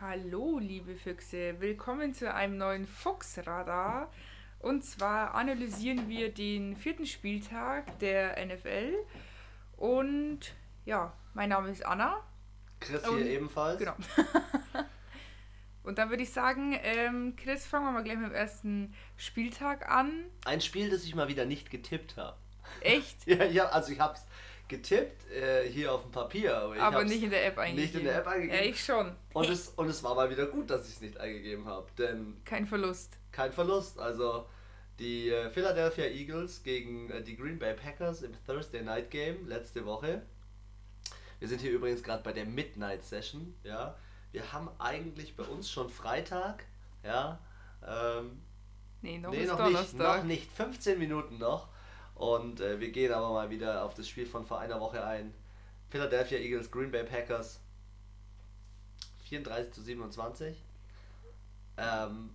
Hallo, liebe Füchse, willkommen zu einem neuen Fuchsradar. Und zwar analysieren wir den vierten Spieltag der NFL. Und ja, mein Name ist Anna. Chris hier Und- ebenfalls. Genau. Und dann würde ich sagen, ähm, Chris, fangen wir mal gleich mit dem ersten Spieltag an. Ein Spiel, das ich mal wieder nicht getippt habe. Echt? Ja, ja, also ich habe es getippt äh, hier auf dem Papier, aber, ich Aber nicht in der App eingegeben. nicht in der App eingegeben. Ja, ich schon. Und es, und es war mal wieder gut, dass ich es nicht eingegeben habe, denn Kein Verlust. kein Verlust. Also die äh, Philadelphia Eagles gegen äh, die Green Bay Packers im Thursday Night Game letzte Woche. Wir sind hier übrigens gerade bei der Midnight Session, ja. Wir haben eigentlich bei uns schon Freitag, ja. Ähm, Nee, noch nee, noch nicht, Donnerstag. noch nicht. 15 Minuten noch. Und äh, wir gehen aber mal wieder auf das Spiel von vor einer Woche ein. Philadelphia Eagles, Green Bay Packers. 34 zu 27. Ähm,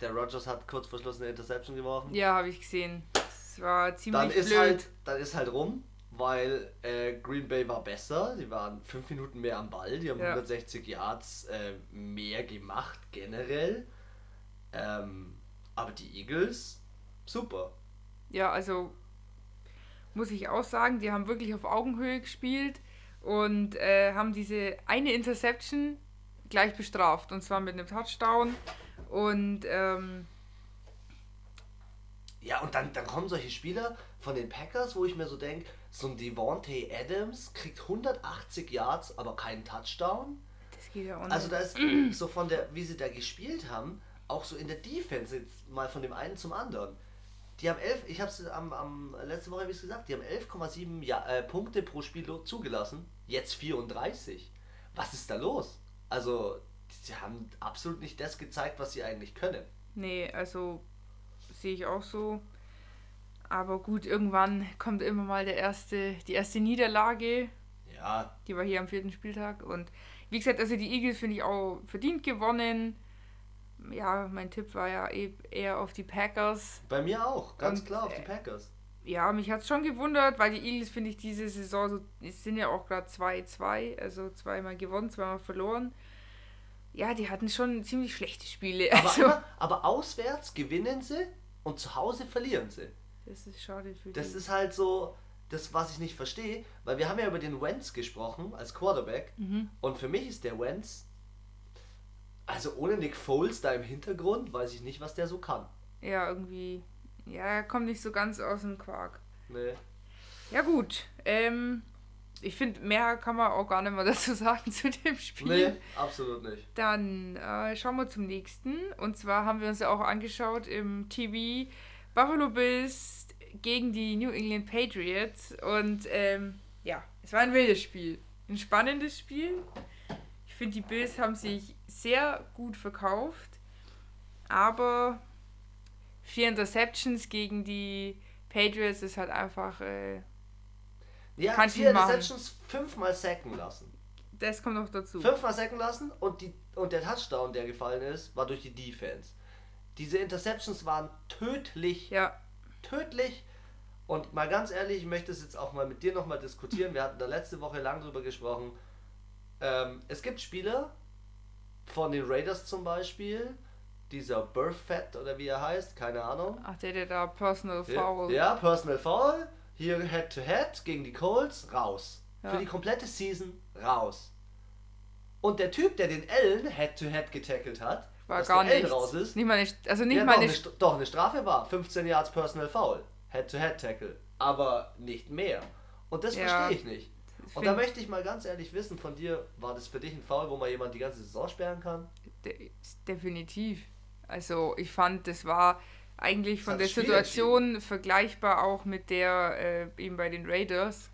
der Rogers hat kurz vor Schluss eine Interception geworfen. Ja, habe ich gesehen. Es war ziemlich dann, ist blöd. halt, dann ist halt rum, weil äh, Green Bay war besser. Die waren 5 Minuten mehr am Ball. Die haben Ja. 160 Yards äh, mehr gemacht generell. Ähm, aber die Eagles, super. Ja, also muss ich auch sagen, die haben wirklich auf Augenhöhe gespielt und äh, haben diese eine Interception gleich bestraft und zwar mit einem Touchdown und ähm, Ja, und dann, dann kommen solche Spieler von den Packers, wo ich mir so denke, so ein Devontae Adams kriegt 180 Yards, aber keinen Touchdown. das geht ja auch nicht. Also da ist so von der, wie sie da gespielt haben, auch so in der Defense jetzt mal von dem einen zum anderen. Die haben 11, ich habe es am, am letzte Woche ich gesagt, die haben 11,7 ja, äh, Punkte pro Spiel zugelassen, jetzt 34. Was ist da los? Also, sie haben absolut nicht das gezeigt, was sie eigentlich können. nee, also sehe ich auch so. Aber gut, irgendwann kommt immer mal der erste, die erste Niederlage. Ja, Die war hier am vierten Spieltag. Und wie gesagt, also die Eagles finde ich auch verdient gewonnen. Ja, mein Tipp war ja eh- eher auf die Packers. bei mir auch, ganz Und, klar auf die äh, Packers. Ja, mich hat es schon gewundert, weil die Eagles, finde ich, diese Saison, so, es sind ja auch gerade 2-2, also zweimal gewonnen, zweimal verloren. Ja, die hatten schon ziemlich schlechte Spiele. Aber, Also, immer, aber auswärts gewinnen sie und zu Hause verlieren sie. das ist schade für Das die. ist halt so, das, was ich nicht verstehe, weil wir haben ja über den Wentz gesprochen als Quarterback Mhm. und für mich ist der Wentz, also ohne Nick Foles da im Hintergrund, weiß ich nicht, was der so kann. Ja, irgendwie. Ja, er kommt nicht so ganz aus dem Quark. Nee. Ja, gut. Ähm, ich finde, mehr kann man auch gar nicht mehr dazu sagen zu dem Spiel. Nee, absolut nicht. Dann äh, schauen wir zum nächsten. Und zwar haben wir uns ja auch angeschaut im TV Buffalo Bills gegen die New England Patriots. Und ähm, ja, es war ein wildes Spiel. Ein spannendes Spiel. Ich finde, die Bills haben sich sehr gut verkauft. Aber vier Interceptions gegen die Patriots ist halt einfach. Äh, Ja, Kann vier. Interceptions fünfmal sacken lassen. das kommt noch dazu. Fünfmal sacken lassen und, die, und der Touchdown, der gefallen ist, war durch die Defense. Diese Interceptions waren tödlich Ja, tödlich. Und mal ganz ehrlich, ich möchte es jetzt auch mal mit dir nochmal diskutieren. Wir hatten da letzte Woche lang drüber gesprochen. Ähm, es gibt Spieler von den Raiders zum Beispiel, dieser Burfett oder wie er heißt, keine Ahnung. ach, der, der da Personal Foul. Ja, ja, Personal Foul, hier Head to Head gegen die Colts, raus. Ja. Für die komplette Season raus. Und der Typ, der den Allen Head to Head getackelt hat, War dass gar der Allen nicht. raus ist, Nicht mal eine, also nicht mal doch, eine, doch, eine Strafe war 15 Yards Personal Foul. Head-to-Head-Tackle. Aber nicht mehr. Und das Ja. verstehe ich nicht. Und da möchte ich mal ganz ehrlich wissen von dir, war das für dich ein Foul, wo man jemand die ganze Saison sperren kann? De definitiv. Also ich fand, das war eigentlich von der Situation vergleichbar auch mit der äh, eben bei den Raiders.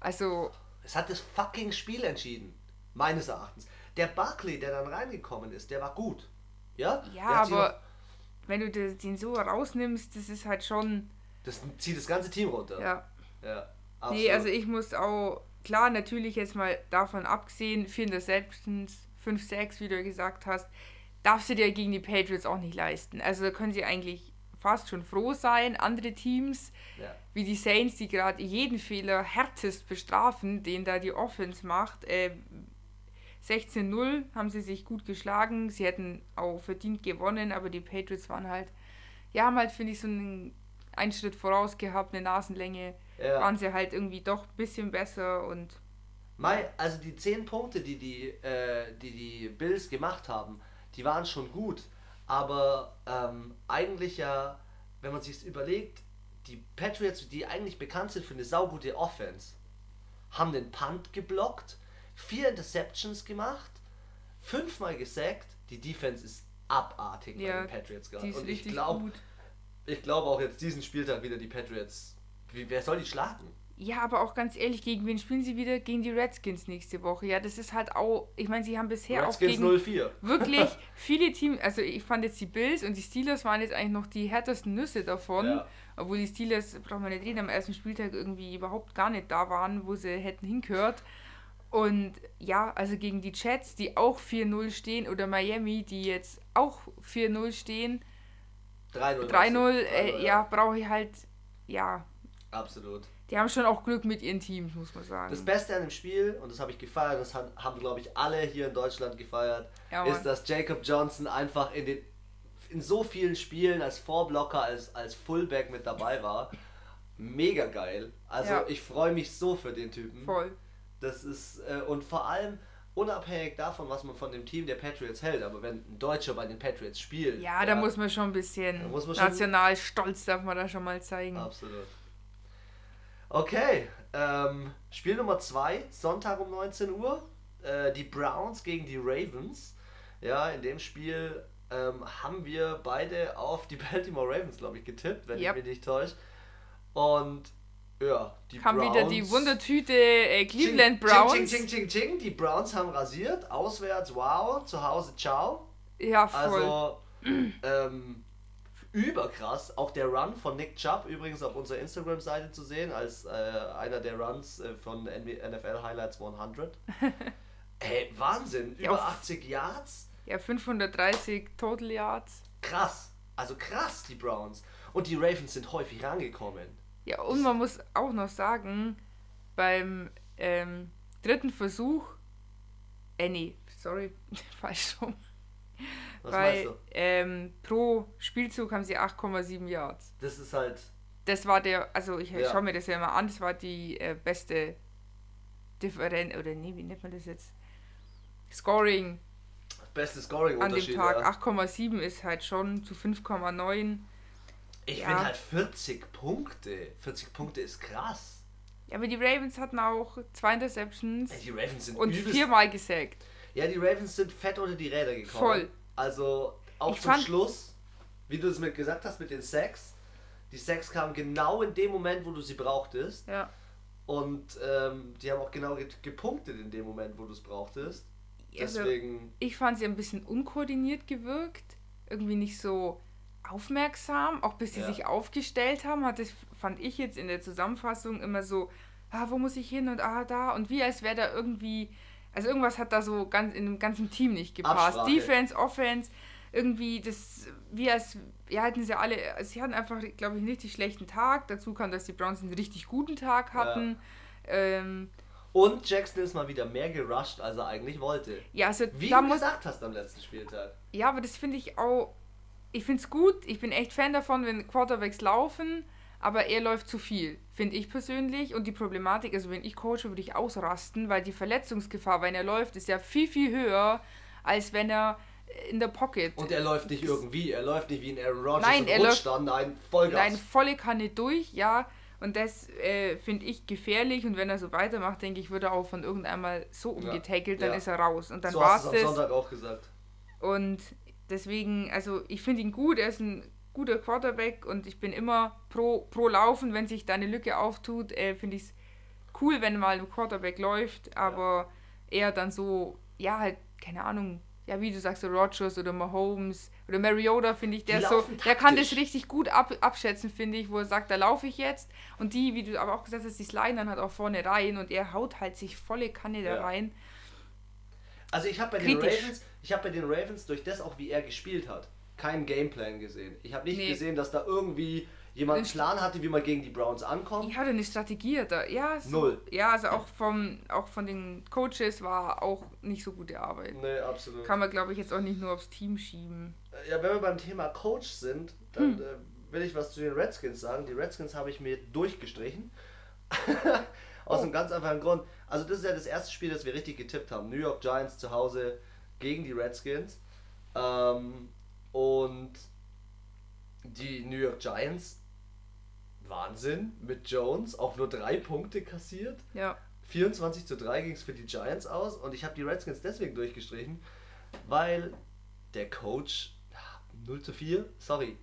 Also Es hat das fucking Spiel entschieden. Meines Erachtens. Der Barkley, der dann reingekommen ist, der war gut. Ja? Ja, aber wenn du das- den so rausnimmst, das ist halt schon Das zieht das ganze Team runter. ja. ja Nee, absolut. also ich muss auch klar natürlich jetzt mal davon abgesehen, vier Interceptions, 5 6, wie du gesagt hast, darfst du dir gegen die Patriots auch nicht leisten. Also da können sie eigentlich fast schon froh sein. Andere Teams ja. wie die Saints, die gerade jeden Fehler härtest bestrafen, den da die Offense macht, äh, 16-0 haben sie sich gut geschlagen. Sie hätten auch verdient gewonnen, aber die Patriots waren halt, ja, haben halt, finde ich, so einen, einen Schritt voraus gehabt, eine Nasenlänge. Ja. Waren sie halt irgendwie doch ein bisschen besser und Mai, also die 10 Punkte, die die, äh, die die Bills gemacht haben, die waren schon gut. Aber ähm, eigentlich ja, wenn man sich überlegt, die Patriots, die eigentlich bekannt sind für eine saugute Offense, haben den Punt geblockt, vier Interceptions gemacht, fünfmal gesackt. Die Defense ist abartig bei ja, den Patriots gerade. Und ich glaube, ich glaube auch jetzt diesen Spieltag wieder die Patriots. Wie, wer soll die schlagen? Ja, aber auch ganz ehrlich, gegen wen spielen sie wieder? Gegen die Redskins nächste Woche. Ja, das ist halt auch, ich meine, sie haben bisher auch Redskins gegen 04. wirklich viele Teams, also ich fand jetzt die Bills und die Steelers waren jetzt eigentlich noch die härtesten Nüsse davon. Ja. Obwohl die Steelers, braucht man nicht reden, am ersten Spieltag irgendwie überhaupt gar nicht da waren, wo sie hätten hingehört. Und ja, also gegen die Jets, die auch 4-0 stehen, oder Miami, die jetzt auch 4-0 stehen, 3-0. 3-0, äh, ja, brauche ich halt, ja, Absolut. die haben schon auch Glück mit ihren Teams, muss man sagen. Das Beste an dem Spiel, und das habe ich gefeiert, das haben, glaube ich, alle hier in Deutschland gefeiert, Ja, ist, dass Jacob Johnson einfach in den in so vielen Spielen als Vorblocker, als, als Fullback mit dabei war. Mega geil. Also Ja. ich freue mich so für den Typen. Voll. Das ist, äh, und vor allem unabhängig davon, was man von dem Team der Patriots hält, aber wenn ein Deutscher bei den Patriots spielt. Ja, da muss man schon ein bisschen man schon- national stolz darf man da schon mal zeigen. Absolut. Okay, ähm, Spiel Nummer 2, Sonntag um 19 Uhr. Äh, die Browns gegen die Ravens. Ja, in dem Spiel ähm, haben wir beide auf die Baltimore Ravens, glaube ich, getippt, wenn Yep. ich mich nicht täusche. Und ja, die Haben Browns. wieder die Wundertüte äh, Cleveland Ching, Browns. Ching, ching, ching, ching. Die Browns haben rasiert. Auswärts, wow. Zu Hause, ciao. Ja, voll. Also, ähm, überkrass. Auch der Run von Nick Chubb übrigens auf unserer Instagram-Seite zu sehen, als äh, einer der Runs äh, von NFL Highlights 100. Ey, Wahnsinn. Ja, Über auf- 80 Yards. ja, 530 Total Yards. Krass. Also krass, die Browns. Und die Ravens sind häufig rangekommen. Ja, und man muss auch noch sagen, beim ähm, dritten Versuch, äh, nee, sorry, falsch rum. Was Weil meinst du? ähm, pro Spielzug haben sie 8,7 Yards. Das ist halt. Das war der, also ich Ja. schaue mir das ja immer an, das war die äh, beste Differenz, oder nee, wie nennt man das jetzt? Scoring Beste an dem. Tag. Ja. 8,7 ist halt schon zu 5,9. Ich Ja. finde halt 40 Punkte. 40 Punkte ist krass. Ja, aber die Ravens hatten auch zwei Interceptions Ey, die Ravens sind und viermal gesackt. Ja, die Ravens sind fett unter die Räder gekommen. Voll. Also auch Ich zum Schluss, wie du es mir gesagt hast mit den Sacks. Die Sacks kamen genau in dem Moment, wo du sie brauchtest. Ja. Und ähm, die haben auch genau ge gepunktet in dem Moment, wo du es brauchtest. Also, Deswegen, ich fand sie ein bisschen unkoordiniert gewirkt. Irgendwie nicht so aufmerksam. Auch bis sie Ja. sich aufgestellt haben, hat das, fand ich jetzt in der Zusammenfassung immer so, ah, wo muss ich hin und ah, da. Und wie als wäre da irgendwie, also irgendwas hat da so ganz in dem ganzen Team nicht gepasst. Absprache. Defense, Offense, irgendwie das, wie als, ja, hatten sie alle, sie hatten einfach, glaube ich, einen richtig schlechten Tag. Dazu kam, dass die Browns einen richtig guten Tag hatten. Ähm, und Jackson ist mal wieder mehr gerusht, als er eigentlich wollte. ja, also Wie du gesagt hast am letzten Spieltag. Ja, aber das finde ich auch. Ich finde es gut. Ich bin echt Fan davon, wenn Quarterbacks laufen, aber er läuft zu viel, finde ich persönlich. Und die Problematik, also wenn ich coache, würde ich ausrasten, weil die Verletzungsgefahr, wenn er läuft, ist ja viel, viel höher, als wenn er in der Pocket. Und er läuft nicht irgendwie, er läuft nicht wie ein Aaron Rodgers Nein, und er läuft- dann, nein, Vollgas. Nein, volle Kanne durch, ja. Und das äh, finde ich gefährlich. Und wenn er so weitermacht, denke ich, wird er auch von irgendwann mal so Ja, umgetackelt, dann ja. ist er raus. Und dann so war es du es am das. Sonntag auch gesagt. Und deswegen, also ich finde ihn gut, er ist ein guter Quarterback und ich bin immer pro, pro Laufen, wenn sich da eine Lücke auftut, äh, finde ich es cool, wenn mal ein Quarterback läuft, aber eher dann so, ja, halt, keine Ahnung, ja, wie du sagst, so Rogers oder Mahomes oder Mariota, finde ich, der so, der kann das richtig gut ab, abschätzen, finde ich, wo er sagt, da laufe ich jetzt und die, wie du aber auch gesagt hast, die sliden dann halt auch vorne rein und er haut halt sich volle Kanne da Ja. rein. Also ich habe bei den Kritisch. Ravens, ich habe bei den Ravens durch das auch wie er gespielt hat, keinen Gameplan gesehen. Ich habe nicht Nee. gesehen, dass da irgendwie jemand einen Plan hatte, wie man gegen die Browns ankommt. Ja, eine Strategie da. Ja, so, Null. Ja, also auch, vom, auch von den Coaches war auch nicht so gute Arbeit. Nee, absolut. Kann man, glaube ich, jetzt auch nicht nur aufs Team schieben. Ja, wenn wir beim Thema Coach sind, dann hm. äh, will ich was zu den Redskins sagen. Die Redskins habe ich mir durchgestrichen. Aus oh. einem ganz einfachen Grund. Also das ist ja das erste Spiel, das wir richtig getippt haben. New York Giants zu Hause gegen die Redskins. Ähm, und die New York Giants, Wahnsinn, mit Jones auch nur drei Punkte kassiert. Ja. 24 zu 3 ging es für die Giants aus und ich habe die Redskins deswegen durchgestrichen, weil der Coach 0 zu 4, sorry,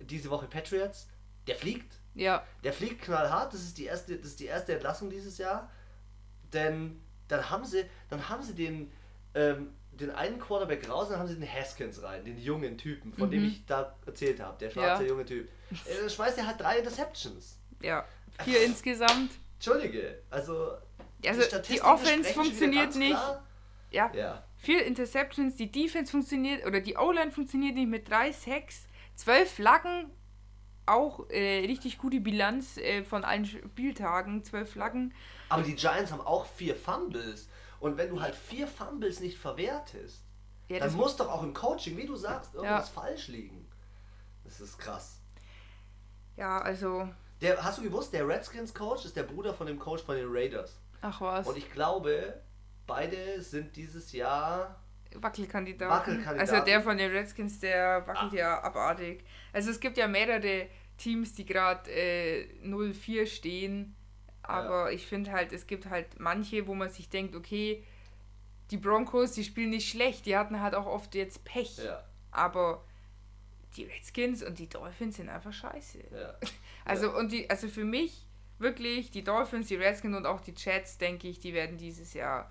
diese Woche Patriots, der fliegt. Ja. Der fliegt knallhart, das ist die erste, das ist die erste Entlassung dieses Jahr. Denn dann haben sie, dann haben sie den, ähm, den einen Quarterback raus und dann haben sie den Haskins rein, den jungen Typen, von mhm. dem ich da erzählt habe, der schwarze ja. junge Typ. Äh, dann schmeißt er halt drei Interceptions. Ja, vier insgesamt. Entschuldige, also. Also die, die Offense funktioniert nicht. Ja. ja. Vier Interceptions, die Defense funktioniert oder die O-Line funktioniert nicht mit drei Sacks, zwölf Flaggen, auch äh, richtig gute Bilanz äh, von allen Spieltagen, zwölf Flaggen. Aber die Giants haben auch vier Fumbles. Und wenn du halt vier Fumbles nicht verwertest, ja, dann muss doch auch im Coaching, wie du sagst, irgendwas ja. falsch liegen. Das ist krass. Ja, also. Der, hast du gewusst, der Redskins-Coach ist der Bruder von dem Coach von den Raiders. Ach was. Und ich glaube, beide sind dieses Jahr Wackelkandidaten. Wackelkandidaten. Also der von den Redskins, der wackelt ah. ja abartig. Also es gibt ja mehrere Teams, die gerade äh, 0-4 stehen aber ja. ich finde halt, es gibt halt manche, wo man sich denkt, okay, die Broncos, die spielen nicht schlecht, die hatten halt auch oft jetzt Pech. Ja. Aber die Redskins und die Dolphins sind einfach scheiße. Ja. Also, und die, also für mich wirklich, die Dolphins, die Redskins und auch die Jets, denke ich, die werden dieses Jahr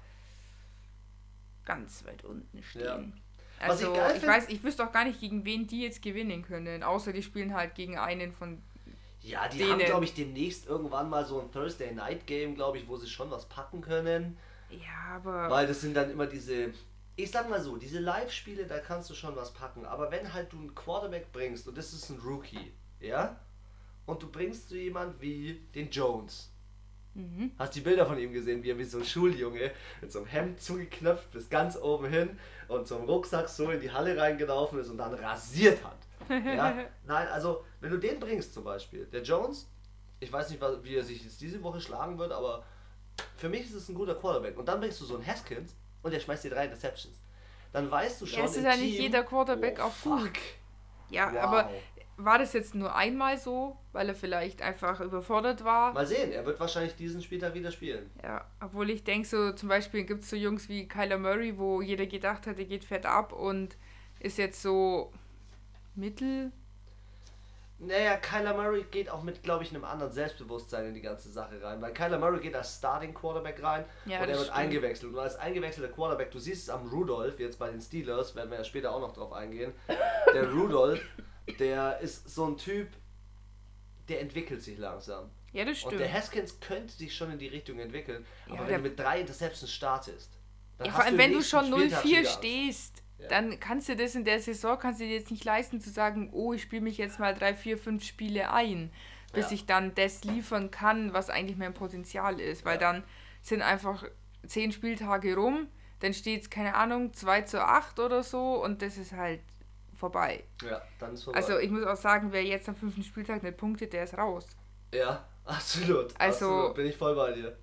ganz weit unten stehen. Also, ich, ich weiß, ich wüsste auch gar nicht, gegen wen die jetzt gewinnen können, außer die spielen halt gegen einen von ja, die denen. haben, glaube ich, demnächst irgendwann mal so ein Thursday Night Game, glaube ich, wo sie schon was packen können. Ja, aber. Weil das sind dann immer diese. Ich sag mal so, diese Live-Spiele, da kannst du schon was packen. Aber wenn halt du einen Quarterback bringst und das ist ein Rookie, ja? Und du bringst so jemand wie den Jones. Mhm. Hast die Bilder von ihm gesehen, wie er wie so ein Schuljunge mit so einem Hemd zugeknöpft bis ganz oben hin und so einem Rucksack so in die Halle reingelaufen ist und dann rasiert hat. Ja? Nein, also wenn du den bringst zum Beispiel, der Jones, ich weiß nicht, wie er sich jetzt diese Woche schlagen wird, aber für mich ist es ein guter Quarterback. Und dann bringst du so einen Haskins und der schmeißt dir drei Interceptions. Dann weißt du schon. Ja, es ist ja nicht jeder Quarterback oh, auch gut. Ja, wow. aber war das jetzt nur einmal so, weil er vielleicht einfach überfordert war? Mal sehen, er wird wahrscheinlich diesen Spieltag wieder spielen. Ja, obwohl ich denke, so zum Beispiel gibt es so Jungs wie Kyler Murray, wo jeder gedacht hat, er geht fett ab und ist jetzt so mittel. Naja, Kyler Murray geht auch mit, glaube ich, einem anderen Selbstbewusstsein in die ganze Sache rein. Weil Kyler Murray geht als Starting Quarterback rein ja, und er wird stimmt. eingewechselt. Und als eingewechselter Quarterback, du siehst es am Rudolph, jetzt bei den Steelers, werden wir ja später auch noch drauf eingehen. Der Rudolph, der ist so ein Typ, der entwickelt sich langsam. Ja, das stimmt. Und der Haskins könnte sich schon in die Richtung entwickeln. Aber ja, wenn du mit drei Interceptions startest, dann ja, vor allem, wenn du schon 0-4 stehst dann kannst du das in der Saison, kannst du dir jetzt nicht leisten zu sagen, oh, ich spiele mich jetzt mal drei, vier, fünf Spiele ein, bis ja. ich dann das liefern kann, was eigentlich mein Potenzial ist. Weil ja. dann sind einfach zehn Spieltage rum, dann steht es, keine Ahnung, 2 zu 8 oder so und das ist halt vorbei. Ja, dann ist vorbei. Also ich muss auch sagen, wer jetzt am fünften Spieltag nicht punktet, der ist raus. Ja, absolut. Also absolut. bin ich voll bei dir.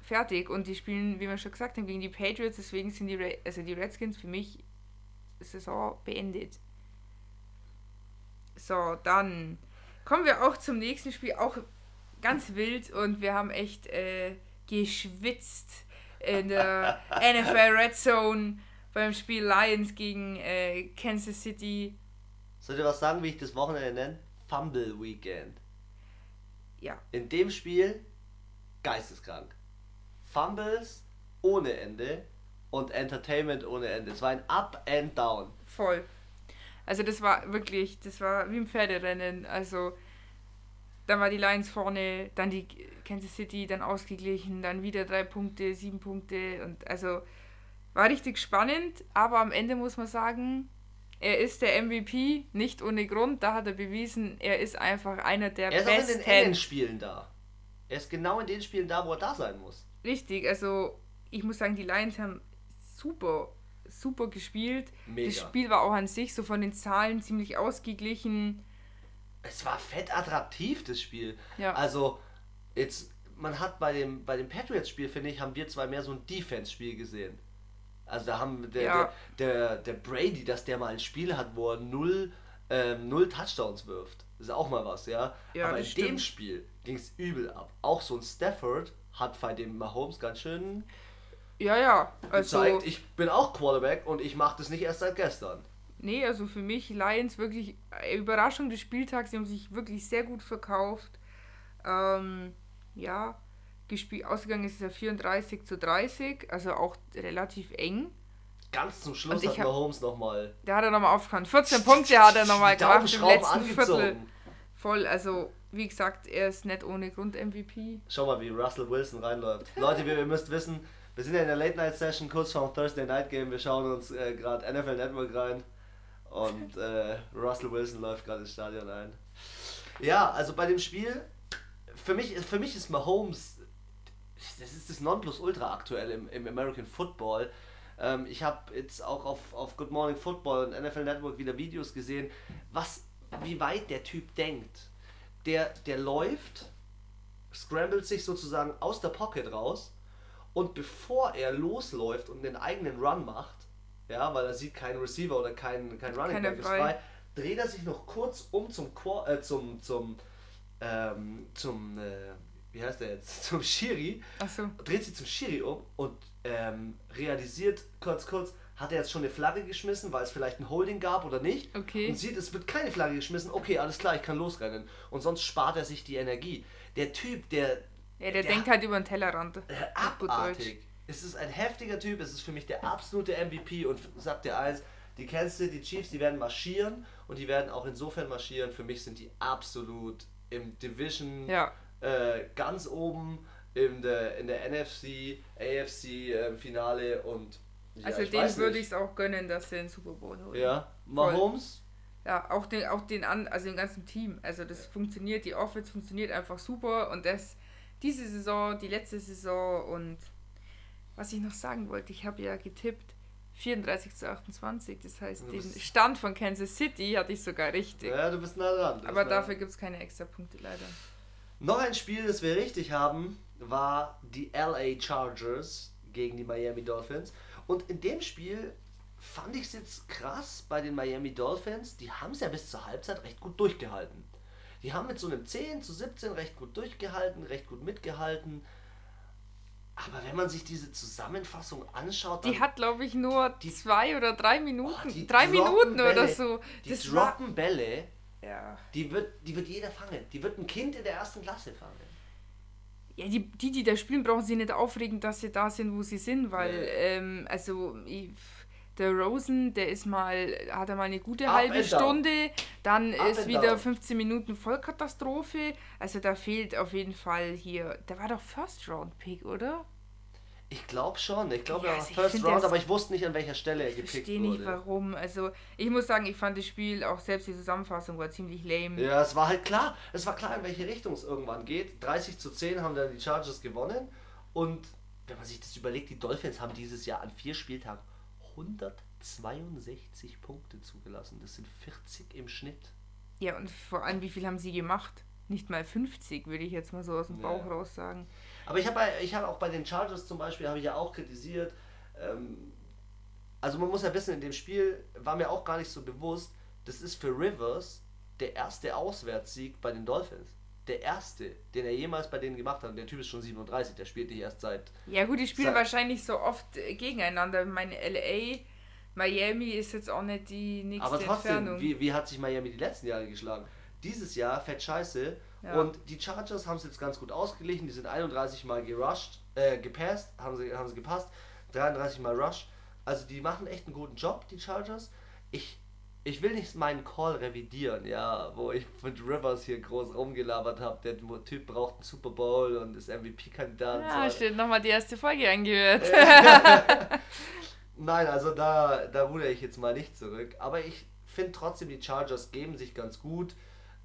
Fertig. Und die spielen, wie wir schon gesagt haben, gegen die Patriots, deswegen sind die, Re also die Redskins für mich Saison beendet. So, dann kommen wir auch zum nächsten Spiel, auch ganz wild und wir haben echt äh, geschwitzt in der NFL Red Zone beim Spiel Lions gegen äh, Kansas City. Soll ich was sagen, wie ich das Wochenende nenne? Fumble Weekend. Ja. In dem Spiel geisteskrank. Fumbles ohne Ende und Entertainment ohne Ende. Es war ein Up and Down. Voll. Also das war wirklich, das war wie im Pferderennen. Also dann war die Lions vorne, dann die Kansas City dann ausgeglichen, dann wieder drei Punkte, sieben Punkte und also war richtig spannend, aber am Ende muss man sagen, er ist der MVP, nicht ohne Grund. Da hat er bewiesen, er ist einfach einer der Er ist besten. auch in den engen Spielen da. Er ist genau in den Spielen da, wo er da sein muss. Richtig, also ich muss sagen, die Lions haben super, super gespielt. Mega. Das Spiel war auch an sich so von den Zahlen ziemlich ausgeglichen. Es war fett attraktiv, das Spiel. Ja. Also, jetzt, man hat bei dem, bei dem Patriots-Spiel, finde ich, haben wir zwei mehr so ein Defense-Spiel gesehen. Also da haben der, Ja. der, der, der Brady, dass der mal ein Spiel hat, wo er null, ähm, null Touchdowns wirft. Das ist auch mal was, ja. Ja, Aber in das dem stimmt. Spiel ging es übel ab. Auch so ein Stafford hat bei dem Mahomes ganz schön Ja, ja, also gezeigt, ich bin auch Quarterback und ich mache das nicht erst seit gestern. nee, also für mich Lions wirklich äh, Überraschung des Spieltags, die haben sich wirklich sehr gut verkauft. Ähm, ja, gespielt, ausgegangen ist es ja 34 zu 30, also auch relativ eng. Ganz zum Schluss Und ich hat Mahomes nochmal Da hat er nochmal aufgekannt. 14 Punkte hat er nochmal gemacht im letzten Viertel. angezogen. Voll, also wie gesagt, er ist nicht ohne Grund MVP. Schau mal, wie Russell Wilson reinläuft. Leute, wir, ihr müsst wissen, wir sind ja in der Late Night Session kurz vor dem Thursday Night Game. Wir schauen uns äh, gerade NFL Network rein und äh, Russell Wilson läuft gerade ins Stadion ein. Ja, also bei dem Spiel, für mich, für mich ist Mahomes, das ist das Nonplusultra aktuell im, im American Football. Ähm, ich habe jetzt auch auf, auf Good Morning Football und NFL Network wieder Videos gesehen, was, wie weit der Typ denkt. Der, der läuft, scrambled sich sozusagen aus der Pocket raus und bevor er losläuft und den eigenen Run macht, ja, weil er sieht keinen Receiver oder keinen kein Running Keiner Back ist frei. dreht er sich noch kurz um zum Qua- äh, zum zum ähm, zum äh, wie heißt der jetzt zum Schiri Achso. dreht sich zum Schiri um und ähm, realisiert kurz kurz hat er jetzt schon eine Flagge geschmissen, weil es vielleicht ein Holding gab oder nicht Okay. und sieht, es wird keine Flagge geschmissen, okay, alles klar, ich kann losrennen und sonst spart er sich die Energie. Der Typ, der Ja, der, denkt halt über den Tellerrand. äh, abartig. Es ist ein heftiger Typ, es ist für mich der absolute MVP und sagt dir eins, die Kansas City Chiefs, die werden marschieren und die werden auch insofern marschieren. Für mich sind die absolut im Division Ja. äh, ganz oben in der, in der NFC, AFC äh, Finale und ja, Also den würde ich es auch gönnen, dass sie den Super Bowl holen. Ja, Mahomes, Ja, auch den, auch den an, also den ganzen Team. Also das funktioniert, die Offense funktioniert einfach super und das diese Saison, die letzte Saison und was ich noch sagen wollte, ich habe ja getippt 34 zu 28, das heißt den Stand von Kansas City hatte ich sogar richtig. ja, du bist nah dran. Aber nah dafür gibt es keine extra Punkte leider. Noch ein Spiel, das wir richtig haben, war die LA Chargers gegen die Miami Dolphins. Und in dem Spiel fand ich es jetzt krass bei den Miami Dolphins. Die haben es ja bis zur Halbzeit recht gut durchgehalten. Die haben mit so einem 10 zu 17 recht gut durchgehalten, recht gut mitgehalten. Aber wenn man sich diese Zusammenfassung anschaut, Die hat, glaube ich, nur Die- zwei oder drei Minuten. Oh, drei Minuten oder so. die Das war, droppen Bälle, ja. die wird, die wird jeder fangen. Die wird ein Kind in der ersten Klasse fangen. Ja, die, die, die da spielen, brauchen sich nicht aufregen, dass sie da sind, wo sie sind, weil, Nee. ähm, also, ich, der Rosen, der ist mal, hat er mal eine gute Up halbe. Stunde, dann Up ist wieder down. 15 Minuten Vollkatastrophe. Also da fehlt auf jeden Fall hier, der war doch First Round Pick, oder? Ich glaube schon. Ich glaube, Ja, er war also ich First Round, aber ich wusste nicht, an welcher Stelle er Ich gepickt verstehe wurde. nicht warum. Also ich muss sagen, ich fand das Spiel, auch selbst die Zusammenfassung war ziemlich lame. Ja, es war halt klar. Es war klar, in welche Richtung es irgendwann geht. 30 zu 10 haben dann die Chargers gewonnen. Und wenn man sich das überlegt, die Dolphins haben dieses Jahr an vier Spieltagen 162 Punkte zugelassen. Das sind 40 im Schnitt. Ja, und vor allem, wie viel haben sie gemacht? Nicht mal 50, würde ich jetzt mal so aus dem Ja. Bauch raus sagen. Aber ich habe ich hab auch bei den Chargers zum Beispiel, habe ich ja auch kritisiert, ähm, also man muss ja wissen, in dem Spiel war mir auch gar nicht so bewusst, das ist für Rivers der erste Auswärtssieg bei den Dolphins. Der erste, den er jemals bei denen gemacht hat. Und der Typ ist schon 37, der spielt nicht erst seit. Ja gut, die spielen wahrscheinlich so oft äh, gegeneinander. Meine LA, Miami ist jetzt auch nicht die nächste Aber trotzdem, Entfernung. wie, wie hat sich Miami die letzten Jahre geschlagen? Dieses Jahr fett scheiße. Ja. Und die Chargers haben es jetzt ganz gut ausgeglichen. Die sind 31 Mal gerusht, äh, gepasst, haben sie, haben sie gepasst. 33 Mal Rush. Also die machen echt einen guten Job, die Chargers. Ich, ich will nicht meinen Call revidieren, ja, wo ich mit Rivers hier groß rumgelabert habe. Der Typ braucht einen Super Bowl und ist MVP-Kandidat. so ja, weiter. steht nochmal die erste Folge angehört. Nein, also da, da rudere ich jetzt mal nicht zurück. Aber ich, finde trotzdem, die Chargers geben sich ganz gut.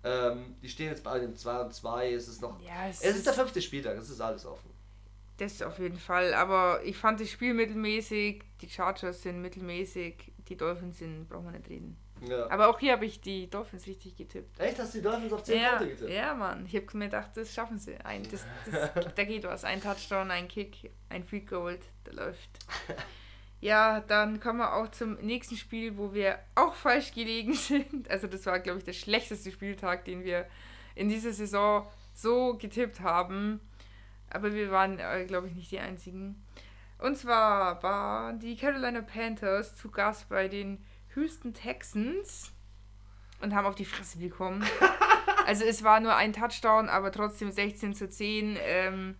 Ähm, die stehen jetzt bei dem 2 und 2. Es ist noch. Ja, es es ist ist- der fünfte Spieltag, es ist alles offen. Das auf jeden Fall. Aber ich fand das Spiel mittelmäßig. Die Chargers sind mittelmäßig. Die Dolphins sind, brauchen wir nicht reden. Ja. Aber auch hier habe ich die Dolphins richtig getippt. Echt, hast du die Dolphins auf 10 Ja, Punkte getippt? ja, Mann. Ich habe mir gedacht, das schaffen sie. Ein, das, das, da geht was. Ein Touchdown, ein Kick, ein Field Goal, da läuft. Ja, dann kommen wir auch zum nächsten Spiel, wo wir auch falsch gelegen sind. Also das war, glaube ich, der schlechteste Spieltag, den wir in dieser Saison so getippt haben. Aber wir waren, äh, glaube ich, nicht die Einzigen. Und zwar waren die Carolina Panthers zu Gast bei den Houston Texans und haben auf die Fresse bekommen. also es war nur ein Touchdown, aber trotzdem 16 zu 10. Ähm,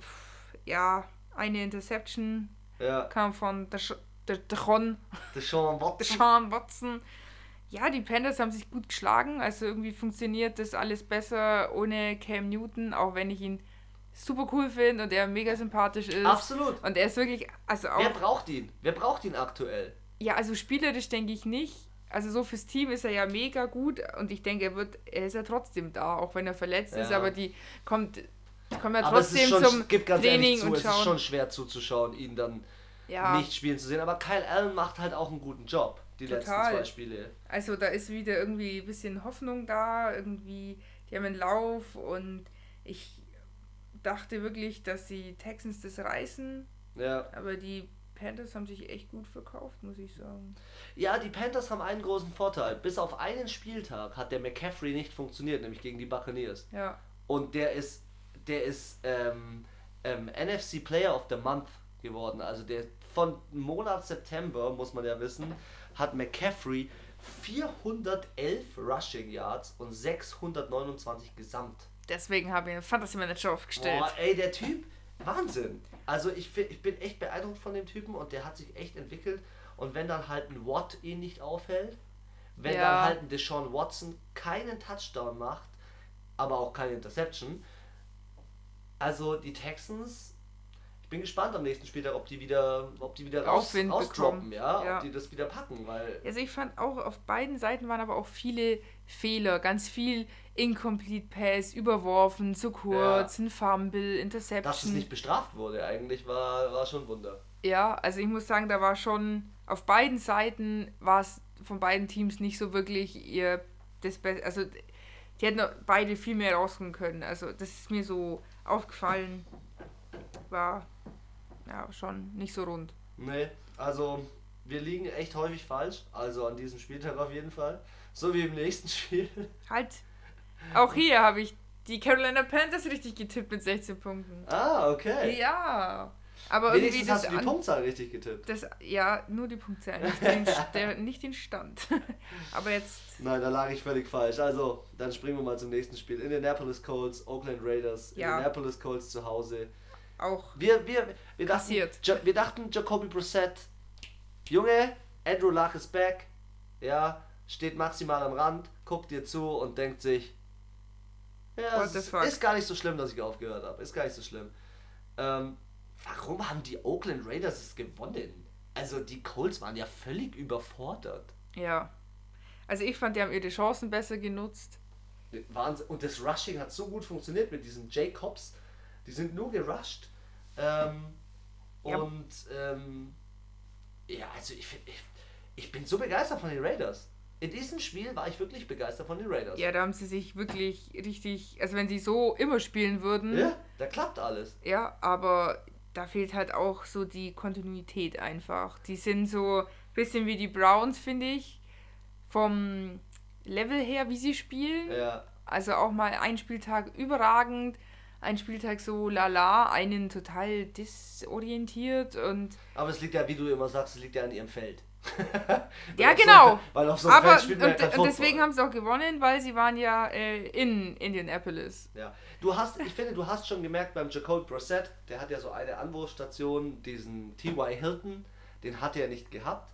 pff, ja, eine Interception Ja, kam von Deshaun Watson. Sean Watson. Ja, die Panthers haben sich gut geschlagen. Also irgendwie funktioniert das alles besser ohne Cam Newton, auch wenn ich ihn super cool finde und er mega sympathisch ist. Absolut. Und er ist wirklich, also auch, Wer braucht ihn? Wer braucht ihn aktuell? Ja, also spielerisch denke ich nicht. Also so fürs Team ist er ja mega gut und ich denke, er wird, er ist ja trotzdem da, auch wenn er verletzt ist, Ja. aber die kommt, kommen ja Aber es ist trotzdem schon, zum Training zu, und es ist schauen. schon schwer zuzuschauen, ihn dann ja, nicht spielen zu sehen. Aber Kyle Allen macht halt auch einen guten Job, die letzten Total. zwei Spiele. Also da ist wieder irgendwie ein bisschen Hoffnung da, irgendwie, die haben einen Lauf und ich dachte wirklich, dass die Texans das reißen, Ja. aber die Panthers haben sich echt gut verkauft, muss ich sagen. ja, die Panthers haben einen großen Vorteil. Bis auf einen Spieltag hat der McCaffrey nicht funktioniert, nämlich gegen die Buccaneers. Ja, Und der ist, der ist ähm, ähm, NFC Player of the Month geworden. Also der von Monat September, muss man ja wissen, hat McCaffrey 411 Rushing Yards und 629 Gesamt. deswegen habe ich einen Fantasy Manager aufgestellt. Boah, ey, der Typ, Wahnsinn. Also ich, ich bin echt beeindruckt von dem Typen und der hat sich echt entwickelt. Und wenn dann halt ein Watt ihn nicht aufhält, wenn Ja. dann halt ein Deshaun Watson keinen Touchdown macht, aber auch keine Interception, also die Texans, bin gespannt am nächsten Spieltag, ob die wieder, ob die wieder raus, Aufwind rausdroppen, ja, Ja. ob die das wieder packen, weil Also ich fand auch auf beiden Seiten waren aber auch viele Fehler, ganz viel Incomplete Pass, überworfen, zu kurz, ein Fumble, Interception. dass es nicht bestraft wurde, eigentlich war, war schon ein Wunder. Ja, also ich muss sagen, da war schon auf beiden Seiten war es von beiden Teams nicht so wirklich ihr das Beste. Also die hätten beide viel mehr rauskommen können. Also das ist mir so aufgefallen. War ja schon nicht so rund. Nee, also wir liegen echt häufig falsch. Also an diesem Spieltag auf jeden Fall. So wie im nächsten Spiel. Halt. Auch hier habe ich die Carolina Panthers richtig getippt mit 16 Punkten. Ah, okay. Ja. Aber irgendwie Wenigstens das, hast du die Punktzahl richtig getippt. das ja nur die Punktzahl, nicht den, der, nicht den Stand. Aber jetzt Nein, da lag ich völlig falsch. Also, dann springen wir mal zum nächsten Spiel. Indianapolis Colts, Oakland Raiders. Ja. Indianapolis Colts zu Hause. Auch Wir, wir, wir, dachten, Passiert. ja, wir dachten, Jacoby Brissett, Junge, Andrew Luck ist back. Ja, steht maximal am Rand, guckt dir zu und denkt sich, ja, What ist, ist gar nicht so schlimm, dass ich aufgehört habe. Ist gar nicht so schlimm. Ähm, warum haben die Oakland Raiders es gewonnen? Also die Colts waren ja völlig überfordert. Ja. Also ich fand, die haben ihre Chancen besser genutzt. Wahnsinn. Und das Rushing hat so gut funktioniert mit diesen Jacobs. Die sind nur gerusht. Ähm, Ja. Und ähm, ja, also ich, find- ich, ich bin so begeistert von den Raiders. In diesem Spiel war ich wirklich begeistert von den Raiders. Ja, da haben sie sich wirklich richtig, also wenn sie so immer spielen würden, Ja, da klappt alles. ja, aber da fehlt halt auch so die Kontinuität einfach. Die sind so ein bisschen wie die Browns, finde ich, vom Level her, wie sie spielen. Ja, Also auch mal ein Spieltag überragend, ein Spieltag so lala, einen total disorientiert und aber es liegt ja, wie du immer sagst, es liegt ja an ihrem Feld. Ja, so genau. Fe- weil auf so einem Aber Feld spielt man ja und, kein und deswegen haben sie auch gewonnen, weil sie waren ja äh, in Indianapolis. Ja, du hast, ich finde, du hast schon gemerkt beim Jacoby Brissett, der hat ja so eine Anwurfstation, diesen T.Y. Hilton, den hat er nicht gehabt.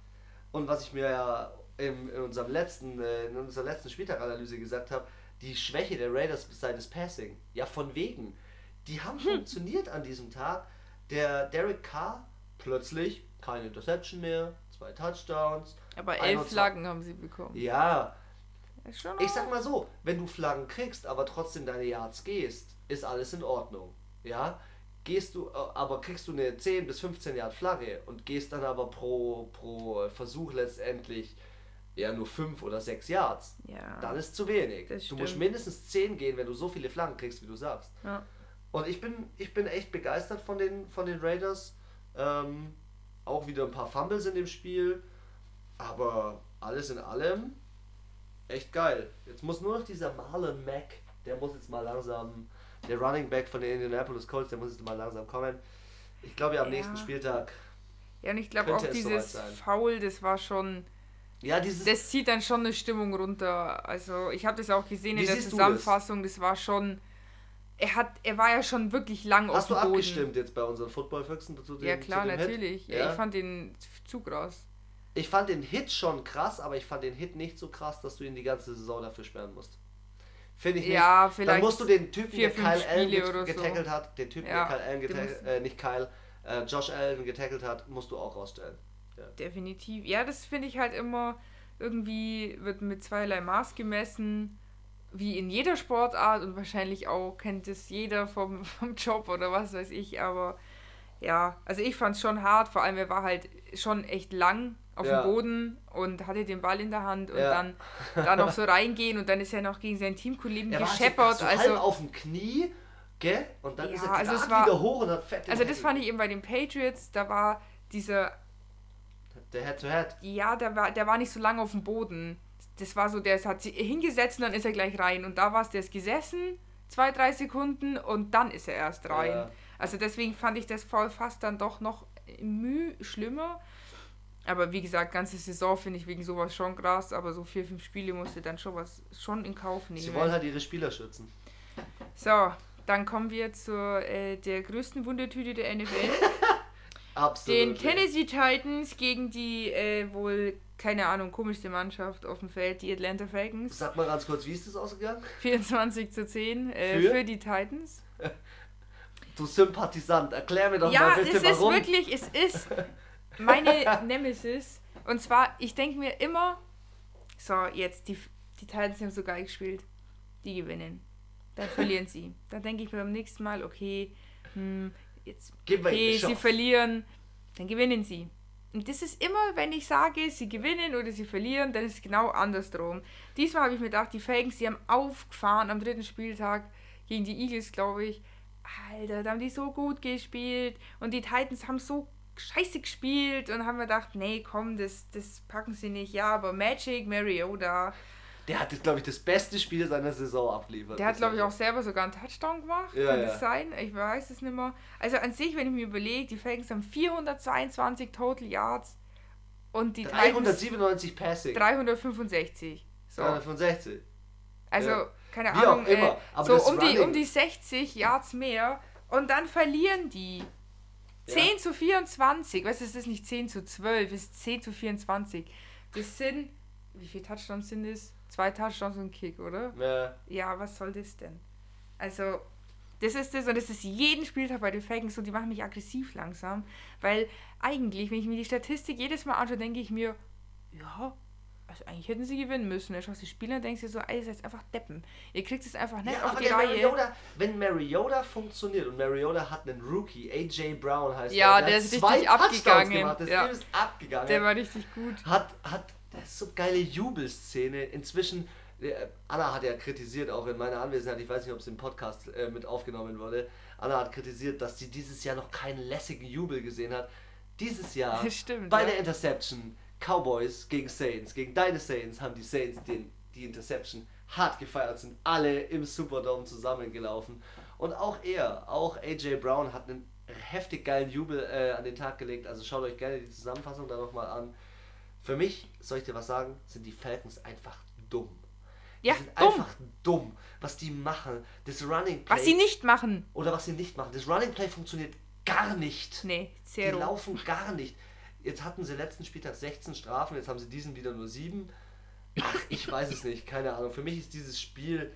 Und was ich mir ja im, in, unserem letzten, äh, in unserer letzten Spieltaganalyse gesagt habe, die Schwäche der Raiders sei das Passing. Ja, von wegen. Die haben funktioniert an diesem Tag. Der Derek Carr plötzlich keine Interception mehr, zwei Touchdowns. Aber elf 21 Flaggen haben sie bekommen. Ja, ich sag mal so, wenn du Flaggen kriegst, aber trotzdem deine Yards gehst, ist alles in Ordnung. Ja, gehst du, äh, aber kriegst du eine 10 bis 15 Yard Flagge und gehst dann aber pro, pro Versuch letztendlich eher nur 5 oder 6 Yards, Ja. dann ist zu wenig. Das Du musst stimmt. mindestens 10 gehen, wenn du so viele Flaggen kriegst, wie du sagst. ja. Und ich bin, ich bin echt begeistert von den, von den Raiders. Ähm, auch wieder ein paar Fumbles in dem Spiel. Aber alles in allem echt geil. Jetzt muss nur noch dieser Marlon Mack, der muss jetzt mal langsam, der Running Back von den Indianapolis Colts, der muss jetzt mal langsam kommen. Ich glaube ja am Ja. nächsten Spieltag. Ja, und ich glaube auch dieses. Foul, das war schon. Ja, dieses. Das zieht dann schon eine Stimmung runter. Also ich habe das auch gesehen in der du Zusammenfassung. Das? war schon. Er hat, er war ja schon wirklich lang auf hast du dem Boden. abgestimmt jetzt bei unseren Football-Füchsen zu dem Ja klar, dem natürlich. Ja. Ja? Ich fand den zu krass. Ich fand den Hit schon krass, aber ich fand den Hit nicht so krass, dass du ihn die ganze Saison dafür sperren musst. Finde ich nicht. Ja, Dann vielleicht. musst du den Typen, vier, der Kyle Allen Spiele get oder so. getackelt hat, den Typen, Ja, der Kyle Allen getackelt, äh, nicht Kyle, äh, Josh Allen getackelt hat, musst du auch rausstellen. Definitiv. Ja, das finde ich halt immer, irgendwie wird mit zweierlei Maß gemessen, wie in jeder Sportart und wahrscheinlich auch kennt es jeder vom, vom Job oder was weiß ich, aber ja, also ich fand es schon hart, vor allem er war halt schon echt lang auf Ja. dem Boden und hatte den Ball in der Hand und Ja. dann da noch so reingehen und dann ist er noch gegen seinen Teamkollegen Er war gescheppert, so, so also halb auf dem Knie, gell? Und dann Ja, ist er also war- wieder hoch und hat fett also das fand ich eben bei den Patriots, da war dieser Der Head-to-Head. Ja, der war, der war nicht so lange auf dem Boden. Das war so, der hat sich hingesetzt und dann ist er gleich rein. Und da war es, der ist gesessen, zwei, drei Sekunden und dann ist er erst rein. Ja. Also deswegen fand ich das Foul fast dann doch noch müh schlimmer. Aber wie gesagt, ganze Saison finde ich wegen sowas schon krass, aber so vier, fünf Spiele musste dann schon was schon in Kauf nehmen. Sie wollen halt ihre Spieler schützen. so, dann kommen wir zur äh, der größten Wundertüte der NFL. Absolut. Den Tennessee Titans gegen die äh, wohl, keine Ahnung, komischste Mannschaft auf dem Feld, die Atlanta Falcons. Sag mal ganz kurz, wie ist das ausgegangen? 24 zu 10 äh, Für? für? die Titans. Du Sympathisant, erklär mir doch ja, mal bitte, es ist warum. wirklich, es ist meine Nemesis. Und zwar, ich denke mir immer, so, jetzt, die, die Titans haben so geil gespielt. Die gewinnen. Dann verlieren sie. Dann denke ich mir beim nächsten Mal, okay, hm, jetzt, mir okay, sie verlieren, dann gewinnen sie. Und das ist immer, wenn ich sage, sie gewinnen oder sie verlieren, dann ist es genau andersrum. Diesmal habe ich mir gedacht, die Falcons, die haben aufgefahren am dritten Spieltag gegen die Eagles, glaube ich. Alter, da haben die so gut gespielt. Und die Titans haben so scheiße gespielt und haben mir gedacht, nee, komm, das, das packen sie nicht. Ja, aber Magic, Mariota, Der hat, glaube ich, das beste Spiel seiner Saison abgeliefert. der hat, glaube ich, auch selber sogar einen Touchdown gemacht. Ja, Kann ja. das sein? Ich weiß es nicht mehr. Also an sich, wenn ich mir überlege, die Falcons haben 422 Total Yards und die Titans 397 Passing. 365. So. 365. Also, Ja. keine Wie Ahnung, immer, äh, so das um die, um die 60 Yards mehr und dann verlieren die. 10 zu 24, weißt du, es ist nicht 10 zu 12, es ist 10 zu 24. Das sind, wie viele Touchdowns sind es? Zwei Touchdowns und Kick, oder? Ja. Ja, was soll das denn? Also, das ist das und das ist jeden Spieltag bei den Falcons so, die machen mich aggressiv langsam, weil eigentlich, wenn ich mir die Statistik jedes Mal anschaue, denke ich mir, ja, also eigentlich hätten sie gewinnen müssen. Dann schaust du die Spieler und denkst dir so, ey, ihr seid einfach Deppen. Ihr kriegt es einfach nicht Ja, auf aber die der Reihe. Mariota, wenn Mariota funktioniert und Mariota hat einen Rookie, AJ Brown heißt Ja, er, der hat ist zwei richtig abgegangen. Gemacht, das Ja. ist abgegangen. Der war richtig gut. hat, hat, das ist so geile Jubelszene. Inzwischen, äh, Anna hat ja kritisiert, auch in meiner Anwesenheit, ich weiß nicht, ob es im Podcast äh, mit aufgenommen wurde, Anna hat kritisiert, dass sie dieses Jahr noch keinen lässigen Jubel gesehen hat. Dieses Jahr, Stimmt, bei ja. der Interception, Cowboys gegen Saints, gegen deine Saints, haben die Saints den, die Interception hart gefeiert, sind alle im Superdome zusammengelaufen. Und auch er, auch AJ Brown, hat einen heftig geilen Jubel äh, an den Tag gelegt. Also schaut euch gerne die Zusammenfassung da nochmal an. Für mich, soll ich dir was sagen, sind die Falcons einfach dumm. Ja, die sind dumm. einfach dumm, was die machen. Das Running Play. Was sie nicht machen. Oder was sie nicht machen. Das Running Play funktioniert gar nicht. Nee, Die zero. laufen gar nicht. Jetzt hatten sie letzten Spieltag 16 Strafen, jetzt haben sie diesen wieder nur 7. Ach, ich weiß es nicht, keine Ahnung. Für mich ist dieses Spiel.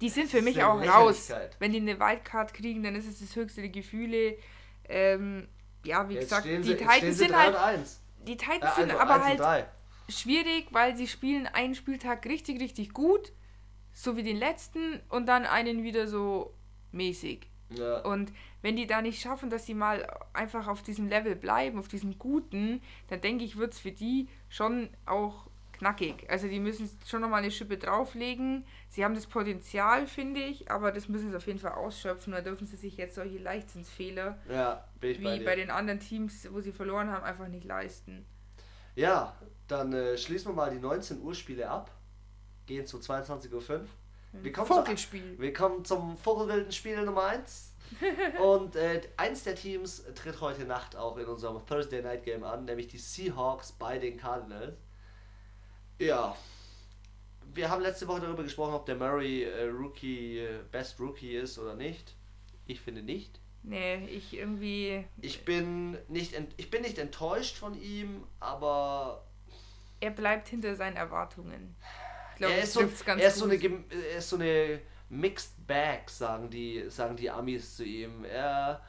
Die sind für mich auch raus. Wenn die eine Wildcard kriegen, dann ist es das höchste der Gefühle. Ähm, ja, wie Jetzt gesagt, die sie, Titans sind 3 halt und 1. die Titans sind also aber 1 und halt 3. schwierig, weil sie spielen einen Spieltag richtig, richtig gut, so wie den letzten, und dann einen wieder so mäßig. Ja. Und wenn die da nicht schaffen, dass sie mal einfach auf diesem Level bleiben, auf diesem Guten, dann denke ich, wird es für die schon auch knackig. Also die müssen schon nochmal eine Schippe drauflegen. Sie haben das Potenzial, finde ich, aber das müssen sie auf jeden Fall ausschöpfen. Da dürfen sie sich jetzt solche Leichtsinnsfehler ja, bei wie dir. bei den anderen Teams, wo sie verloren haben, einfach nicht leisten. Ja, dann äh, schließen wir mal die 19 Uhr Spiele ab. Gehen zu 22.05 Uhr. Wir kommen, zu, Vogelspiel. wir kommen zum vogelwilden Spiel Nummer 1. Und äh, eins der Teams tritt heute Nacht auch in unserem Thursday Night Game an, nämlich die Seahawks bei den Cardinals. Ja, wir haben letzte Woche darüber gesprochen, ob der Murray äh, Rookie, äh, Best Rookie ist oder nicht. Ich finde nicht. Nee, ich irgendwie. Ich bin nicht, ich bin nicht enttäuscht von ihm, aber Er bleibt hinter seinen Erwartungen. Ich glaube, er, ist so, er, ist so eine, gem- er ist so eine Mixed Bag, sagen die, sagen die Amis zu ihm. Er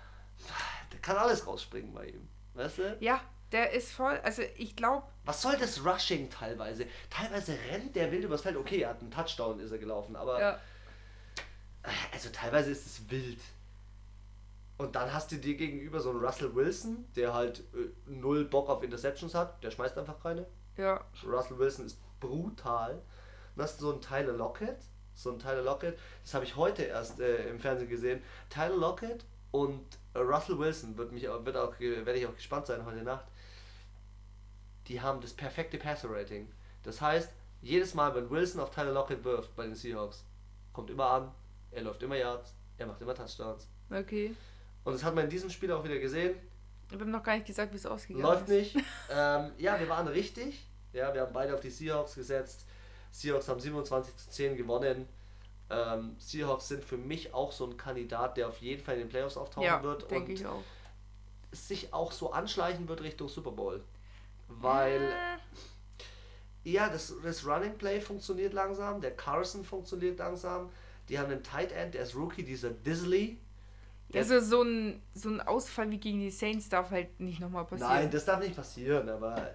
kann alles rausspringen bei ihm. Weißt du? Ja, der ist voll. Also ich glaube, Was soll das Rushing teilweise? Teilweise rennt der wild übers Feld. Okay, er hat einen Touchdown, ist er gelaufen, aber ja, also teilweise ist es wild. Und dann hast du dir gegenüber so einen Russell Wilson, der halt äh, null Bock auf Interceptions hat, der schmeißt einfach keine. ja, Russell Wilson ist brutal. Dann hast du so einen Tyler Lockett. So einen Tyler Lockett. Das habe ich heute erst äh, im Fernsehen gesehen. Tyler Lockett und äh, Russell Wilson wird mich auch, wird auch, werde ich auch gespannt sein heute Nacht. Die haben das perfekte Passer Rating. Das heißt, jedes Mal, wenn Wilson auf Tyler Lockett wirft bei den Seahawks, kommt immer an, er läuft immer Yards, er macht immer Touchdowns. okay. Und das hat man in diesem Spiel auch wieder gesehen. Ich habe noch gar nicht gesagt, wie es ausgegangen Läuft ist. nicht. ähm, ja, wir waren richtig. Ja, wir haben beide auf die Seahawks gesetzt. Seahawks haben 27 zu 10 gewonnen. Ähm, Seahawks sind für mich auch so ein Kandidat, der auf jeden Fall in den Playoffs auftauchen Ja, wird denke und ich auch. sich auch so anschleichen wird Richtung Super Bowl. Weil, Äh, ja, das, das Running Play funktioniert langsam, der Carson funktioniert langsam. Die haben einen Tight End, der ist Rookie, dieser Disley. Der- also so ein, so ein Ausfall wie gegen die Saints darf halt nicht nochmal passieren. Nein, das darf nicht passieren, aber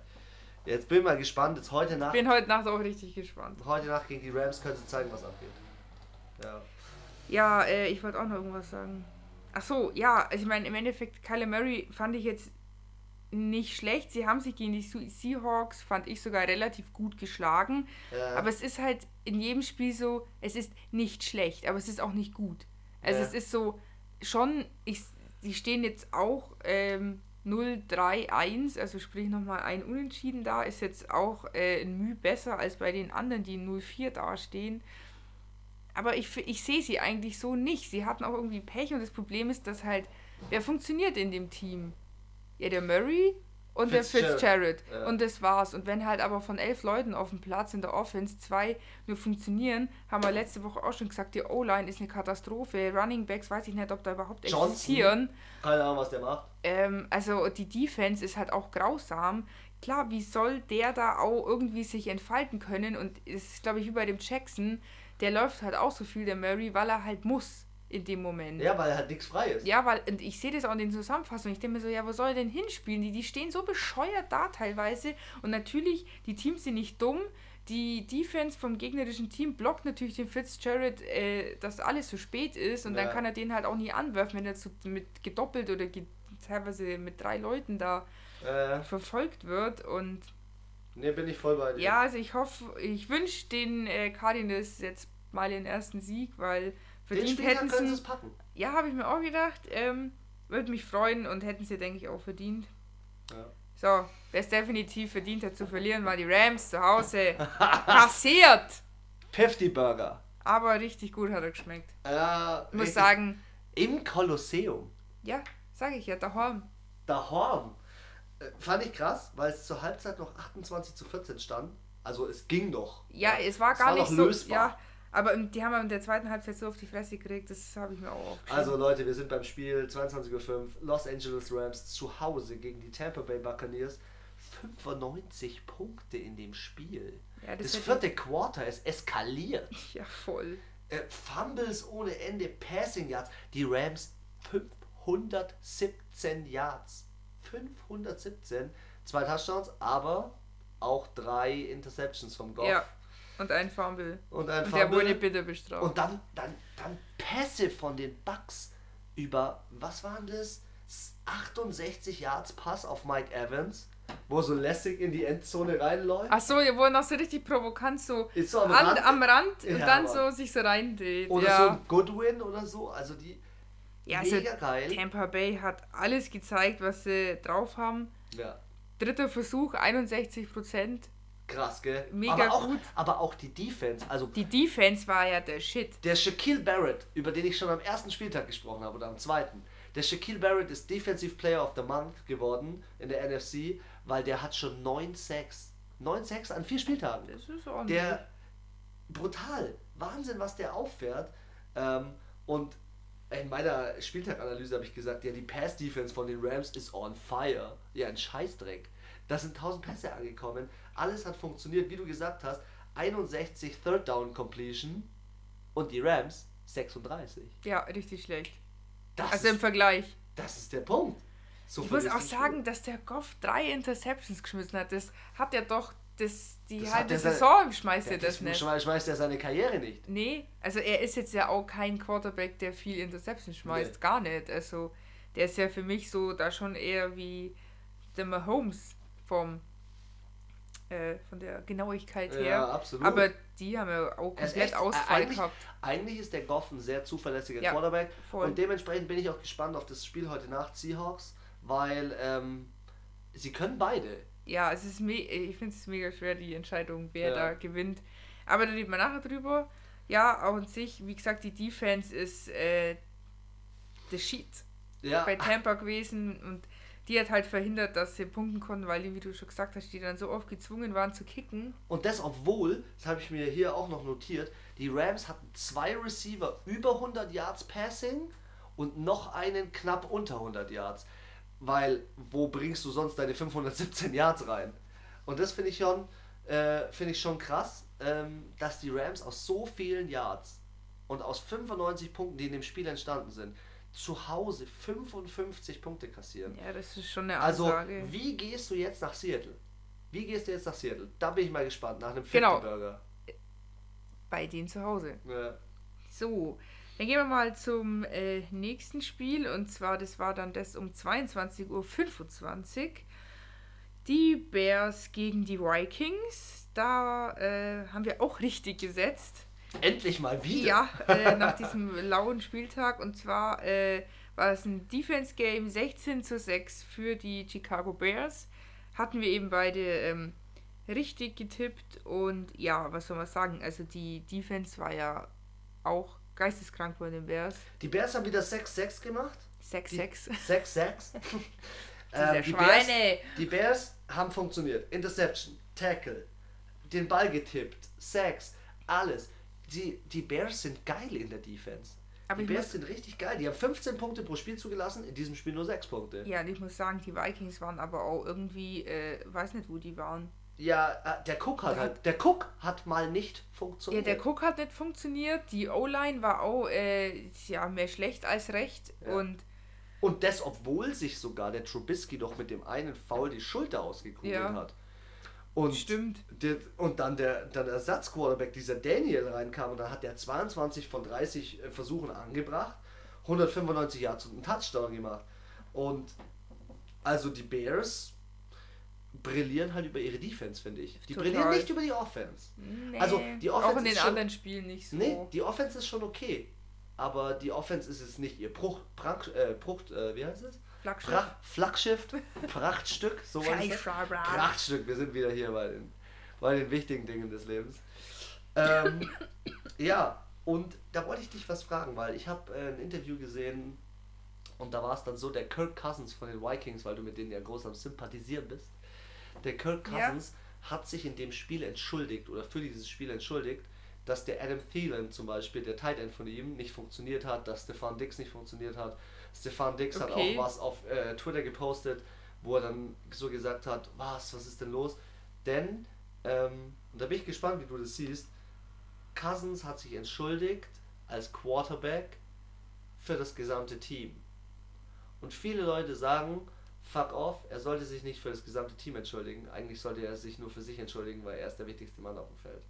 jetzt bin ich mal gespannt. Jetzt heute Nacht ich bin heute Nacht auch richtig gespannt. Heute Nacht gegen die Rams können sie zeigen, was abgeht. Ja. Ja, äh, ich wollte auch noch irgendwas sagen. Ach so, ja, also ich meine, im Endeffekt, Kyler Murray fand ich jetzt nicht schlecht. Sie haben sich gegen die Se- Seahawks, fand ich sogar relativ gut geschlagen. Ja. Aber es ist halt in jedem Spiel so, es ist nicht schlecht, aber es ist auch nicht gut. Also Ja. es ist so, schon, ich, die stehen jetzt auch ähm, 0-3-1, also sprich nochmal ein Unentschieden da, ist jetzt auch äh, ein Mühe besser als bei den anderen, die 0-4 dastehen. Aber ich, ich sehe sie eigentlich so nicht. Sie hatten auch irgendwie Pech und das Problem ist, dass halt, wer funktioniert in dem Team? Ja, der Murray und der Fitzgerald. Ja. Und das war's. Und wenn halt aber von elf Leuten auf dem Platz in der Offense zwei nur funktionieren, haben wir letzte Woche auch schon gesagt, die O-Line ist eine Katastrophe. Running Backs weiß ich nicht, ob da überhaupt Johnson. existieren. Keine Ahnung, was der macht. Ähm, also die Defense ist halt auch grausam. Klar, wie soll der da auch irgendwie sich entfalten können? Und es ist, glaube ich, wie bei dem Jackson, der läuft halt auch so viel, der Murray, weil er halt muss in dem Moment. Ja, weil halt nichts frei ist. Ja, weil und ich sehe das auch in den Zusammenfassungen. Ich denke mir so, ja, wo soll er denn hinspielen? Die, die stehen so bescheuert da teilweise. Und natürlich, die Teams sind nicht dumm. Die Defense vom gegnerischen Team blockt natürlich den Fitzgerald, äh, dass alles so spät ist. Und Ja. dann kann er den halt auch nie anwerfen, wenn er so mit gedoppelt oder ge teilweise mit drei Leuten da Äh, verfolgt wird. Und ne, bin ich voll bei dir. ja, also ich hoffe, ich wünsche den äh, Cardinals jetzt mal den ersten Sieg, weil verdient Spieltag hätten sie es packen. Ja, habe ich mir auch gedacht. Ähm, würde mich freuen und hätten sie, denke ich, auch verdient. Ja. So, wer es definitiv verdient hat zu verlieren, war die Rams zu Hause. Passiert! 50 Burger. Aber richtig gut hat er geschmeckt. Ja, Ich muss sagen, Im Kolosseum. ja, sage ich ja, daheim. Daheim. Äh, fand ich krass, weil es zur Halbzeit noch 28 zu 14 stand. Also es ging noch. Ja, es war Es gar war nicht so. lösbar. Ja, aber die haben in der zweiten Halbzeit so auf die Fresse gekriegt, das habe ich mir auch aufgeschrieben. Also Leute, wir sind beim Spiel 22.05 Uhr. Los Angeles Rams zu Hause gegen die Tampa Bay Buccaneers. 95 Punkte in dem Spiel. ja, Das, hätte- vierte Quarter ist eskaliert. Ja, voll. Äh, Fumbles ohne Ende, Passing Yards. Die Rams 517 Yards. 517. zwei Touchdowns, aber auch drei Interceptions vom Goff. Ja. Und ein Fumble. Und ein Und der Fumble. wurde bitte bestraft. Und dann, dann, dann Pässe von den Bucks über, was waren das? 68 Yards Pass auf Mike Evans, wo so lässig in die Endzone reinläuft. Ach so, ihr wollt noch so richtig provokant so, so am an, Rand. am Rand und Ja, dann so sich so reindreht. Oder ja. so ein Goodwin oder so. Also die ja, also mega geil. Tampa Bay hat alles gezeigt, was sie drauf haben. Ja, Dritter Versuch, 61 Prozent. Krass, gell? Mega aber auch, gut. Aber auch die Defense. Also Die Defense war ja der Shit. der Shaquille Barrett, über den ich schon am ersten Spieltag gesprochen habe oder am zweiten. Der Shaquille Barrett ist Defensive Player of the Month geworden in der NFC, weil der hat schon 9 Sacks. 9 Sacks an vier Spieltagen. Das ist ordentlich. Der brutal. Wahnsinn, was der auffährt. Ähm, und in meiner Spieltaganalyse habe ich gesagt, ja, die Pass-Defense von den Rams ist on fire. Ja, ein Scheißdreck. Da sind 1000 Pässe angekommen. Alles hat funktioniert, wie du gesagt hast. 61 Third Down Completion und die Rams 36. ja, richtig schlecht. Das, Also im ist, Vergleich. das ist der Punkt. So Ich muss auch sagen, dass der Goff drei Interceptions geschmissen hat. Das hat er doch das, die Das halbe Saison schmeißt Spiel. er das nicht. schmeißt, schmeißt er seine Karriere nicht. Nee, also er ist jetzt ja auch kein Quarterback, der viel Interceptions schmeißt. Nee. Gar nicht. Also der ist ja für mich so da schon eher wie der Mahomes vom äh, von der Genauigkeit her. Ja, absolut. Aber die haben ja auch komplett echt- Ausfall eigentlich, gehabt. eigentlich ist der Goff ein sehr zuverlässiger Ja, Quarterback voll. und dementsprechend bin ich auch gespannt auf das Spiel heute Nacht Seahawks, weil ähm, sie können beide. Ja, es ist me ich finde es mega schwer, die Entscheidung, wer Ja. da gewinnt. Aber da reden wir nachher drüber. Ja, auch an sich, wie gesagt, die Defense ist äh, der Sheet Ja, bei Tampa gewesen und die hat halt verhindert, dass sie punkten konnten, weil die, wie du schon gesagt hast, die dann so oft gezwungen waren zu kicken. und das obwohl, das habe ich mir hier auch noch notiert, die Rams hatten zwei Receiver über 100 Yards Passing und noch einen knapp unter 100 Yards. Weil, wo bringst du sonst deine 517 Yards rein? Und das finde ich schon, äh, finde ich schon krass, ähm, dass die Rams aus so vielen Yards und aus 95 Punkten, die in dem Spiel entstanden sind, zu Hause 55 Punkte kassieren. Ja, das ist schon eine Also, Ansage. wie gehst du jetzt nach Seattle? Wie gehst du jetzt nach Seattle? Da bin ich mal gespannt, nach einem Genau. Burger. Bei denen zu Hause. Ja. So, dann gehen wir mal zum äh, nächsten Spiel und zwar, das war dann das um 22.25 Uhr. Die Bears gegen die Vikings. Da äh, haben wir auch richtig gesetzt. Endlich mal wieder. Ja, äh, nach diesem lauen Spieltag. Und zwar äh, war es ein Defense-Game 16 zu 6 für die Chicago Bears. Hatten wir eben beide ähm, richtig getippt. Und ja, was soll man sagen? Also die Defense war ja auch geisteskrank bei den Bears. Die Bears haben wieder 6-6 gemacht. 6-6. 6-6. Diese ähm, die, Bears, die Bears haben funktioniert. Interception, Tackle, den Ball getippt, Sacks, alles. Die, die Bears sind geil in der Defense. Aber die Bears sind richtig geil. Die haben 15 Punkte pro Spiel zugelassen, in diesem Spiel nur 6 Punkte. Ja, und ich muss sagen, die Vikings waren aber auch irgendwie, äh, weiß nicht, wo die waren. Ja, äh, der Cook hat halt, der Cook hat mal nicht Ja, funktioniert. der Cook hat nicht funktioniert. Die O-Line war auch äh, ja, mehr schlecht als recht. Ja. Und Und das, obwohl sich sogar der Trubisky doch mit dem einen Foul die Schulter ausgekugelt Ja. hat. Und, Stimmt. Der, und dann der, dann der Ersatzquarterback, dieser Daniel, reinkam und dann hat der 22 von 30 äh, Versuchen angebracht, 195 Yards und einen Touchdown gemacht. Und also die Bears brillieren halt über ihre Defense, finde ich. Die Total. brillieren nicht über die Offense. Nee, Also, die auch Offense in den ist schon- anderen Spielen nicht so. Nee, die Offense ist schon okay. Aber die Offense ist es nicht ihr Bruch, Prach, äh, Bruch, äh, wie heißt es? Flaggschiff. Prach, Flaggschiff, Prachtstück, so. Scheiße. Prachtstück, wir sind wieder hier bei den, bei den wichtigen Dingen des Lebens. Ähm, ja, und da wollte ich dich was fragen, weil ich habe äh, ein Interview gesehen und da war es dann so, der Kirk Cousins von den Vikings, weil du mit denen ja groß am Sympathisieren bist, der Kirk Ja. Cousins hat sich in dem Spiel entschuldigt oder für dieses Spiel entschuldigt, dass der Adam Thielen zum Beispiel, der Tight End von ihm, nicht funktioniert hat, dass Stefan Dix nicht funktioniert hat. Stefan Dix hat Okay. auch was auf äh, Twitter gepostet, wo er dann so gesagt hat, was, was ist denn los? Denn, ähm, und da bin ich gespannt, wie du das siehst, Cousins hat sich entschuldigt als Quarterback für das gesamte Team. Und viele Leute sagen, fuck off. Er sollte sich nicht für das gesamte Team entschuldigen. Eigentlich sollte er sich nur für sich entschuldigen, weil er ist der wichtigste Mann auf dem Feld.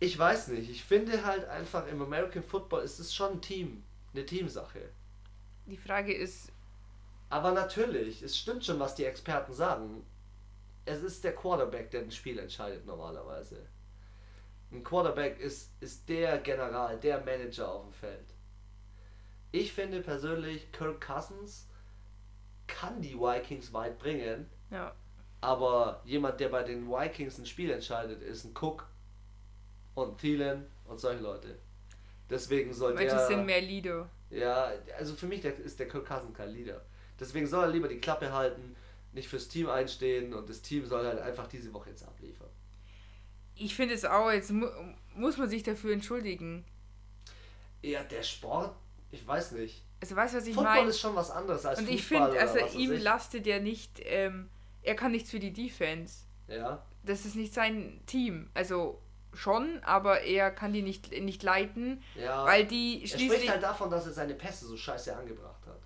Ich weiß nicht. Ich finde halt einfach im American Football ist es schon ein Team. Eine Teamsache. Die Frage ist. Aber natürlich, es stimmt schon, was die Experten sagen. Es ist der Quarterback, der das Spiel entscheidet normalerweise. Ein Quarterback ist, ist der General, der Manager auf dem Feld. Ich finde persönlich, Kirk Cousins kann die Vikings weit bringen. Ja. Aber jemand, der bei den Vikings ein Spiel entscheidet, ist ein Cook und Thielen und solche Leute. Deswegen soll Manche der... sind mehr Leader. Ja, also für mich der, ist der Kirk Cousins kein Leader. Deswegen soll er lieber die Klappe halten, nicht fürs Team einstehen und das Team soll halt einfach diese Woche jetzt abliefern. Ich finde es auch, jetzt mu muss man sich dafür entschuldigen. Ja, der Sport, ich weiß nicht. Also weißt du, was ich Football meine? ist schon was anderes als Und Fußball ich finde, also ihm lastet ja nicht, ähm, er kann nichts für die Defense. Ja, Das ist nicht sein Team. Also schon, aber er kann die nicht, nicht leiten, ja. weil die er schließlich. spricht halt davon, dass er seine Pässe so scheiße angebracht hat.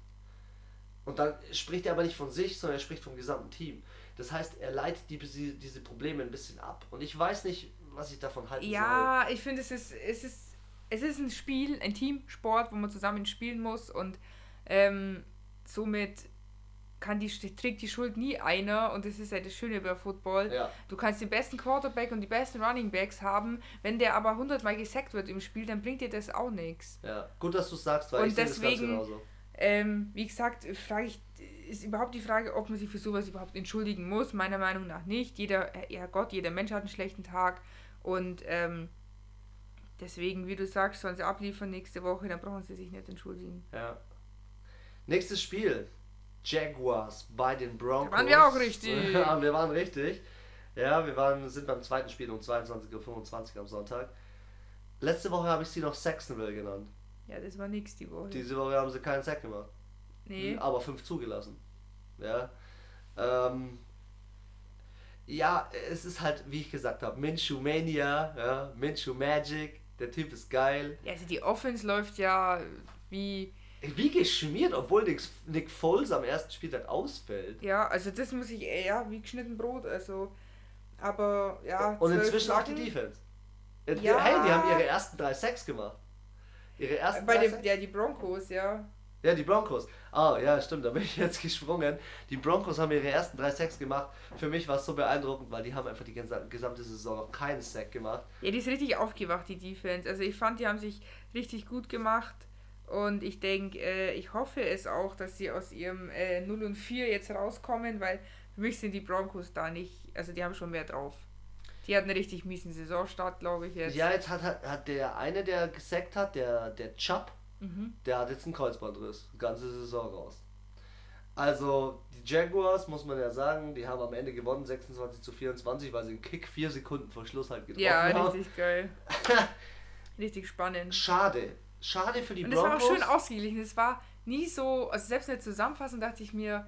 Und dann spricht er aber nicht von sich, sondern er spricht vom gesamten Team. Das heißt, er leitet die, diese Probleme ein bisschen ab. Und ich weiß nicht, was ich davon halten soll. Ja, ich finde, es ist, es ist, es ist ein Spiel, ein Teamsport, wo man zusammen spielen muss und ähm, somit kann die, trägt die Schuld nie einer und das ist ja das Schöne bei Football. Ja. Du kannst den besten Quarterback und die besten Running Backs haben, wenn der aber hundertmal gesackt wird im Spiel, dann bringt dir das auch nichts. Ja, gut, dass du es sagst, weil Und ich sehe das deswegen- genauso. Ähm, wie gesagt, frage ich, ist überhaupt die Frage, ob man sich für sowas überhaupt entschuldigen muss. Meiner Meinung nach nicht. Jeder, ja Gott, jeder Mensch hat einen schlechten Tag und ähm, deswegen, wie du sagst, sollen sie abliefern nächste Woche, dann brauchen sie sich nicht entschuldigen. Ja. Nächstes Spiel. Jaguars bei den Broncos. Da waren wir auch richtig. Wir waren richtig. Ja, wir waren, sind beim zweiten Spiel um 22.25 Uhr am Sonntag. Letzte Woche habe ich sie noch Saxonville genannt. Ja, das war nix die Woche. Diese Woche haben sie keinen Sack gemacht. nee. Aber fünf zugelassen. Ja. Ähm, ja, es ist halt, wie ich gesagt habe, Minshew Mania, ja, Minshew Magic. Der Typ ist geil. Ja, also die Offense läuft ja wie. Wie geschmiert, obwohl Nick, Nick Foles am ersten Spieltag ausfällt. Ja, also das muss ich, äh, ja, wie geschnitten Brot, also. Aber ja. Und inzwischen auch die. Defense. Äh, Ja. Hey, die haben ihre ersten drei Sacks gemacht. Ihre ersten Bei drei dem, Sacks? ja, die Broncos, ja. Ja, die Broncos. Ah, ja, stimmt, da bin ich jetzt gesprungen. Die Broncos haben ihre ersten drei Sacks gemacht. Für mich war es so beeindruckend, weil die haben einfach die gesa- gesamte Saison noch keinen Sack gemacht. Ja, die ist richtig aufgewacht, die Defense. Also ich fand, die haben sich richtig gut gemacht. Und ich denke, äh, ich hoffe es auch, dass sie aus ihrem äh, 0 und 4 jetzt rauskommen, weil für mich sind die Broncos da nicht, also die haben schon mehr drauf. Die hatten einen richtig miesen Saisonstart, glaube ich jetzt. Ja, jetzt hat, hat, hat der eine, der gesackt hat, der, der Chubb, Mhm. der hat jetzt einen Kreuzbandriss. Ganze Saison raus. Also, die Jaguars, muss man ja sagen, die haben am Ende gewonnen, 26 zu 24, weil sie einen Kick vier Sekunden vor Schluss halt getroffen Ja, haben. richtig geil. richtig spannend. Schade. Schade für die Und es war auch Broncos. schön ausgeglichen. Es war nie so, also selbst in der Zusammenfassung dachte ich mir,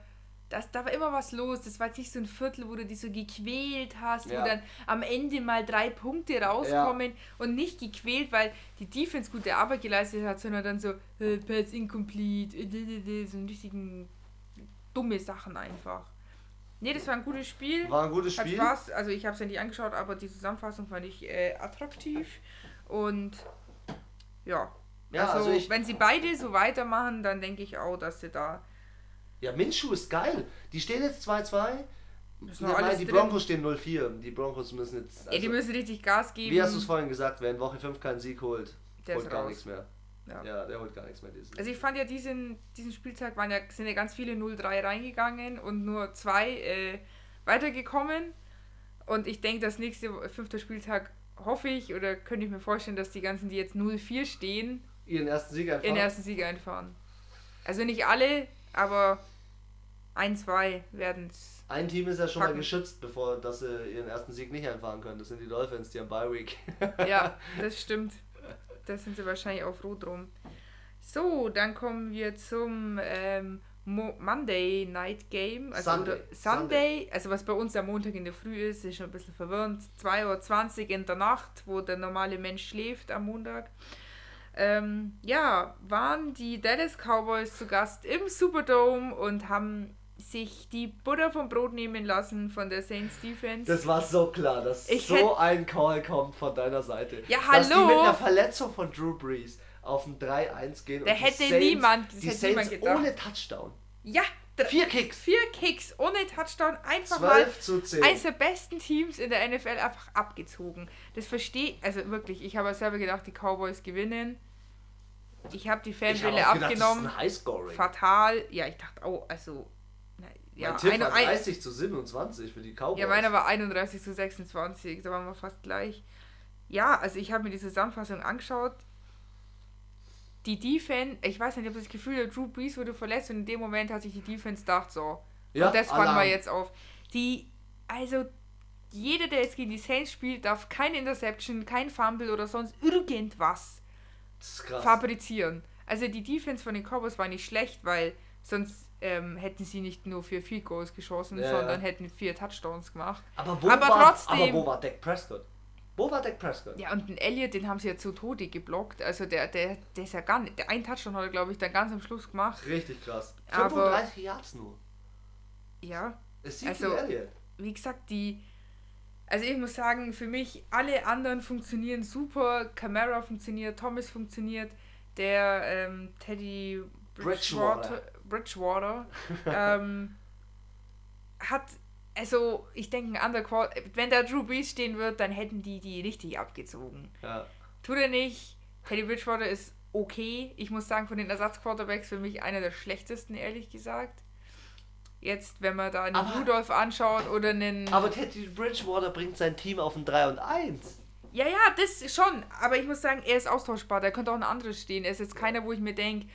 das, da war immer was los. Das war jetzt nicht so ein Viertel, wo du dich so gequält hast, Ja. wo dann am Ende mal drei Punkte rauskommen und nicht gequält, weil die Defense gute Arbeit geleistet hat, sondern dann so, äh, Pass incomplete, äh, so ein richtigen dumme Sachen einfach. Nee, das war ein gutes Spiel. War ein gutes Spiel. Spaß, also ich habe es ja nicht angeschaut, aber die Zusammenfassung fand ich äh, attraktiv und ja. Ja, also, also ich- wenn sie beide so weitermachen, dann denke ich auch, dass sie da. Ja, Minshew ist geil. Die stehen jetzt 2-2. Ist Ja, noch nein, die drin. Broncos stehen 0-4. Die Broncos müssen jetzt. ja, die also- müssen richtig Gas geben. Wie hast du es vorhin gesagt, wer in Woche 5 keinen Sieg holt, Der holt gar raus. nichts mehr. Ja. Ja. der holt gar nichts mehr dieses. Also ich fand ja diesen, diesen Spieltag waren ja, sind ja ganz viele 0-3 reingegangen und nur zwei äh, weitergekommen. Und ich denke, dass nächste fünfter Spieltag hoffe ich oder könnte ich mir vorstellen, dass die ganzen, die jetzt 0-4 stehen, Ihren ersten Sieg einfach. in den ersten Sieg einfahren. Also nicht alle, aber ein, zwei werden es. Ein Team ist ja schon mal Packen. geschützt, bevor dass sie ihren ersten Sieg nicht einfahren können. Das sind die Dolphins, die haben Bye Week. Ja, das stimmt. Da sind sie wahrscheinlich auch froh drum. So, dann kommen wir zum ähm, Mo Monday Night Game. Also Sunday. Sunday, also was bei uns am Montag in der Früh ist, ist schon ein bisschen verwirrend. 2.20 Uhr in der Nacht, wo der normale Mensch schläft am Montag. Ähm, ja, waren die Dallas Cowboys zu Gast im Superdome und haben sich die Butter vom Brot nehmen lassen von der Saints Defense. Das war so klar, dass Ich so hätt- ein Call kommt von deiner Seite. Ja, Dass die hallo? mit einer Verletzung von Drew Brees auf ein 3-1 gehen. Da hätte Saints, niemand- das die hätte Saints niemand ohne Touchdown. ja, Vier Kicks. vier Kicks ohne Touchdown, einfach mal 12 zu 10. eines der besten Teams in der NFL einfach abgezogen. Das verstehe also wirklich, ich habe selber gedacht, die Cowboys gewinnen. Ich habe die Fanbrille gedacht, abgenommen. das ist ein Highscoring. fatal. Ja, ich dachte, oh, also. na, Ja, mein Tipp eine- war ein- 30 zu 27 für die Cowboys. ja, meiner war 31 zu 26, da waren wir fast gleich. Ja, also ich habe mir die Zusammenfassung angeschaut. Die Defense, ich weiß nicht, ich habe das Gefühl, der Drew Brees wurde verletzt und in dem Moment hat sich die Defense gedacht, so. Ja, und das fangen wir jetzt auf. Die, also, jeder, der jetzt gegen die Saints spielt, darf keine Interception, kein Fumble oder sonst irgendwas. Fabrizieren. Also die Defense von den Cowboys war nicht schlecht, weil sonst ähm, hätten sie nicht nur vier Field Goals geschossen, Ja, sondern ja. hätten vier Touchdowns gemacht. aber wo, aber war, trotzdem- aber wo war Dak Prescott? Wo war Dak Prescott? Ja, und den Elliott, den haben sie ja zu Tode geblockt. Also der, der, der ist ja gar nicht. Der einen Touchdown hat er, glaube ich, dann ganz am Schluss gemacht. Richtig krass. Aber- 35 Yards nur. Ja. Ezekiel Also- Elliott. Wie gesagt, die. Also ich muss sagen, für mich, alle anderen funktionieren super. Camara funktioniert, Thomas funktioniert, der ähm, Teddy Bridgewater, Bridgewater ähm, hat, also ich denke, ein anderer wenn da Drew Brees stehen wird, dann hätten die die richtig abgezogen. Ja. Tut er nicht. Teddy Bridgewater ist okay. Ich muss sagen, von den Ersatzquarterbacks für mich einer der schlechtesten, ehrlich gesagt. Jetzt, wenn man da einen Aber- Rudolph anschaut oder einen. Aber Teddy Bridgewater bringt sein Team auf ein 3 und 1. Ja, ja, das schon. Aber ich muss sagen, er ist austauschbar. Da könnte auch ein anderes stehen. Er ist jetzt keiner, wo ich mir denke,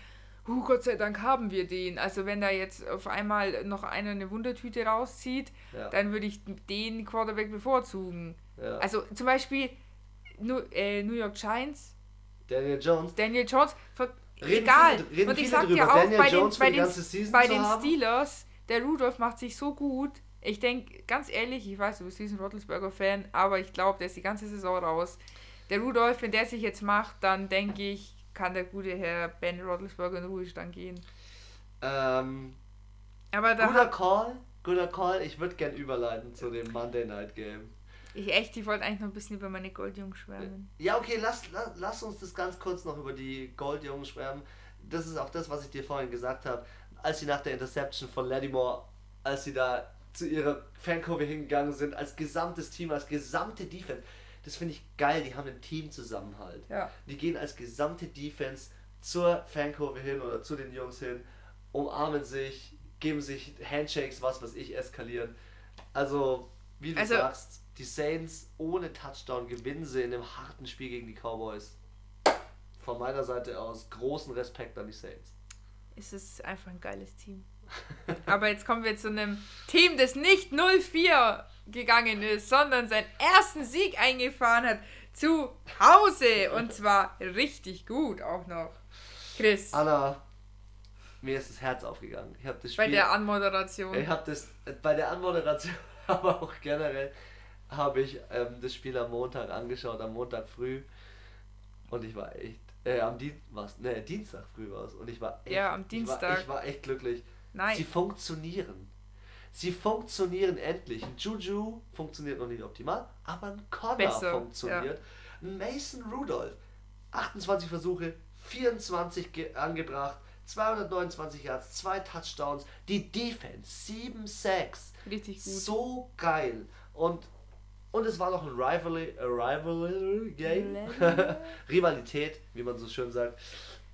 huh, Gott sei Dank haben wir den. Also wenn da jetzt auf einmal noch einer eine Wundertüte rauszieht, Ja. dann würde ich den Quarterback bevorzugen. ja. Also zum Beispiel New, äh, New York Giants, Daniel Jones. Daniel Jones, Reden egal. viele- reden Und ich sag dir auch, Daniel bei den, Jones bei den, bei den? Steelers, der Rudolph macht sich so gut. Ich denke, ganz ehrlich, ich weiß, du bist diesen Roethlisberger-Fan, aber ich glaube, der ist die ganze Saison raus. Der Rudolph, wenn der sich jetzt macht, dann denke ich, kann der gute Herr Ben Roethlisberger in den Ruhestand gehen. Ähm, Aber da guter hat Call. Guter Call. Ich würde gern überleiten zu dem Monday Night Game. ich echt, ich wollte eigentlich noch ein bisschen über meine Goldjungs schwärmen. Ja, okay, lass, lass, lass uns das ganz kurz noch über die Goldjungen schwärmen. Das ist auch das, was ich dir vorhin gesagt habe. Als sie nach der Interception von Lattimore, als sie da zu ihrer Fankurve hingegangen sind, als gesamtes Team, als gesamte Defense. Das finde ich geil, die haben einen Teamzusammenhalt. Ja. Die gehen als gesamte Defense zur Fankurve hin oder zu den Jungs hin, umarmen sich, geben sich Handshakes, was weiß ich, eskalieren. Also, wie du Also- sagst, die Saints ohne Touchdown gewinnen sie in einem harten Spiel gegen die Cowboys. Von meiner Seite aus großen Respekt an die Saints. Es ist einfach ein geiles Team. Aber jetzt kommen wir zu einem Team, das nicht 0-4 gegangen ist, sondern seinen ersten Sieg eingefahren hat zu Hause. Und zwar richtig gut auch noch. Chris, Anna, mir ist das Herz aufgegangen. Ich habe das Spiel bei der Anmoderation. Ich habe das bei der Anmoderation, aber auch generell habe ich ähm, das Spiel am Montag angeschaut, am Montag früh. Und ich war echt, äh, am Dien was, ne, Dienstag früh war es. Und ich war echt, Ja, am Ich war, Dienstag. ich war echt glücklich. Nein. Sie funktionieren. Sie funktionieren endlich. Ein Juju funktioniert noch nicht optimal, aber ein Connor Besser, funktioniert. Ein Mason Rudolph, 28 Versuche, 24 ge- angebracht, 229 Yards, zwei Touchdowns, die Defense, 7 Sacks. Richtig gut. So geil. Und, und es war noch ein Rivalry, a Rivalry Game. Rivalität, wie man so schön sagt.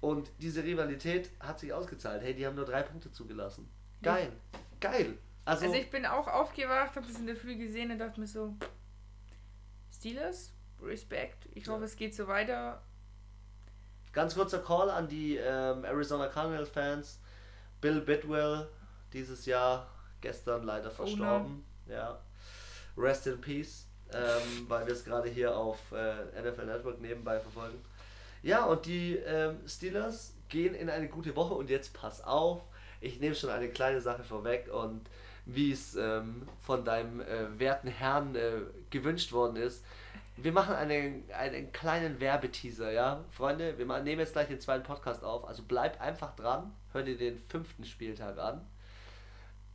Und diese Rivalität hat sich ausgezahlt. Hey, die haben nur drei Punkte zugelassen. Geil. Geil. Also, Also ich bin auch aufgewacht, habe das in der Früh gesehen und dachte mir so, Steelers, Respekt. Ich hoffe, Ja. es geht so weiter. ganz kurzer Call an die ähm, Arizona Cardinals Fans. Bill Bidwell, dieses Jahr, gestern leider verstorben. Ja. Rest in Peace. Ähm, weil wir es gerade hier auf äh, NFL Network nebenbei verfolgen. Ja, und die ähm, Steelers gehen in eine gute Woche und jetzt pass auf, ich nehme schon eine kleine Sache vorweg und wie es ähm, von deinem äh, werten Herrn äh, gewünscht worden ist. wir machen einen, einen kleinen Werbeteaser, ja? Freunde, wir machen- nehmen jetzt gleich den zweiten Podcast auf. Also bleib einfach dran, hör dir den fünften Spieltag an.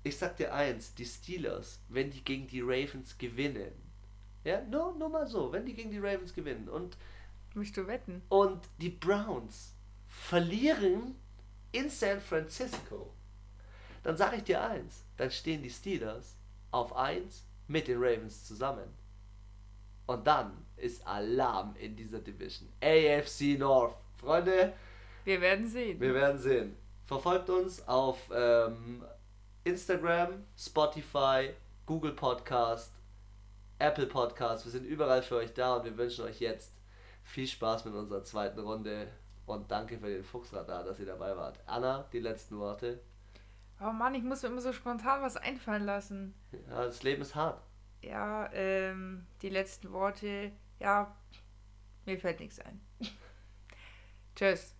Ich sag dir eins, die Steelers, wenn die gegen die Ravens gewinnen, ja, nur, nur mal so, wenn die gegen die Ravens gewinnen und, Möchtest du wetten? und die Browns verlieren in San Francisco, dann sage ich dir eins, dann stehen die Steelers auf 1 mit den Ravens zusammen. Und dann ist Alarm in dieser Division. AFC North. Freunde, Wir werden sehen. wir werden sehen. Verfolgt uns auf ähm, Instagram, Spotify, Google Podcast, Apple Podcast. Wir sind überall für euch da und wir wünschen euch jetzt viel Spaß mit unserer zweiten Runde. Und danke für den Fuchsradar, dass ihr dabei wart. Anna, die letzten Worte. Oh Mann, ich muss mir immer so spontan was einfallen lassen. Ja, das Leben ist hart. Ja, ähm, die letzten Worte. Ja, mir fällt nichts ein. Tschüss.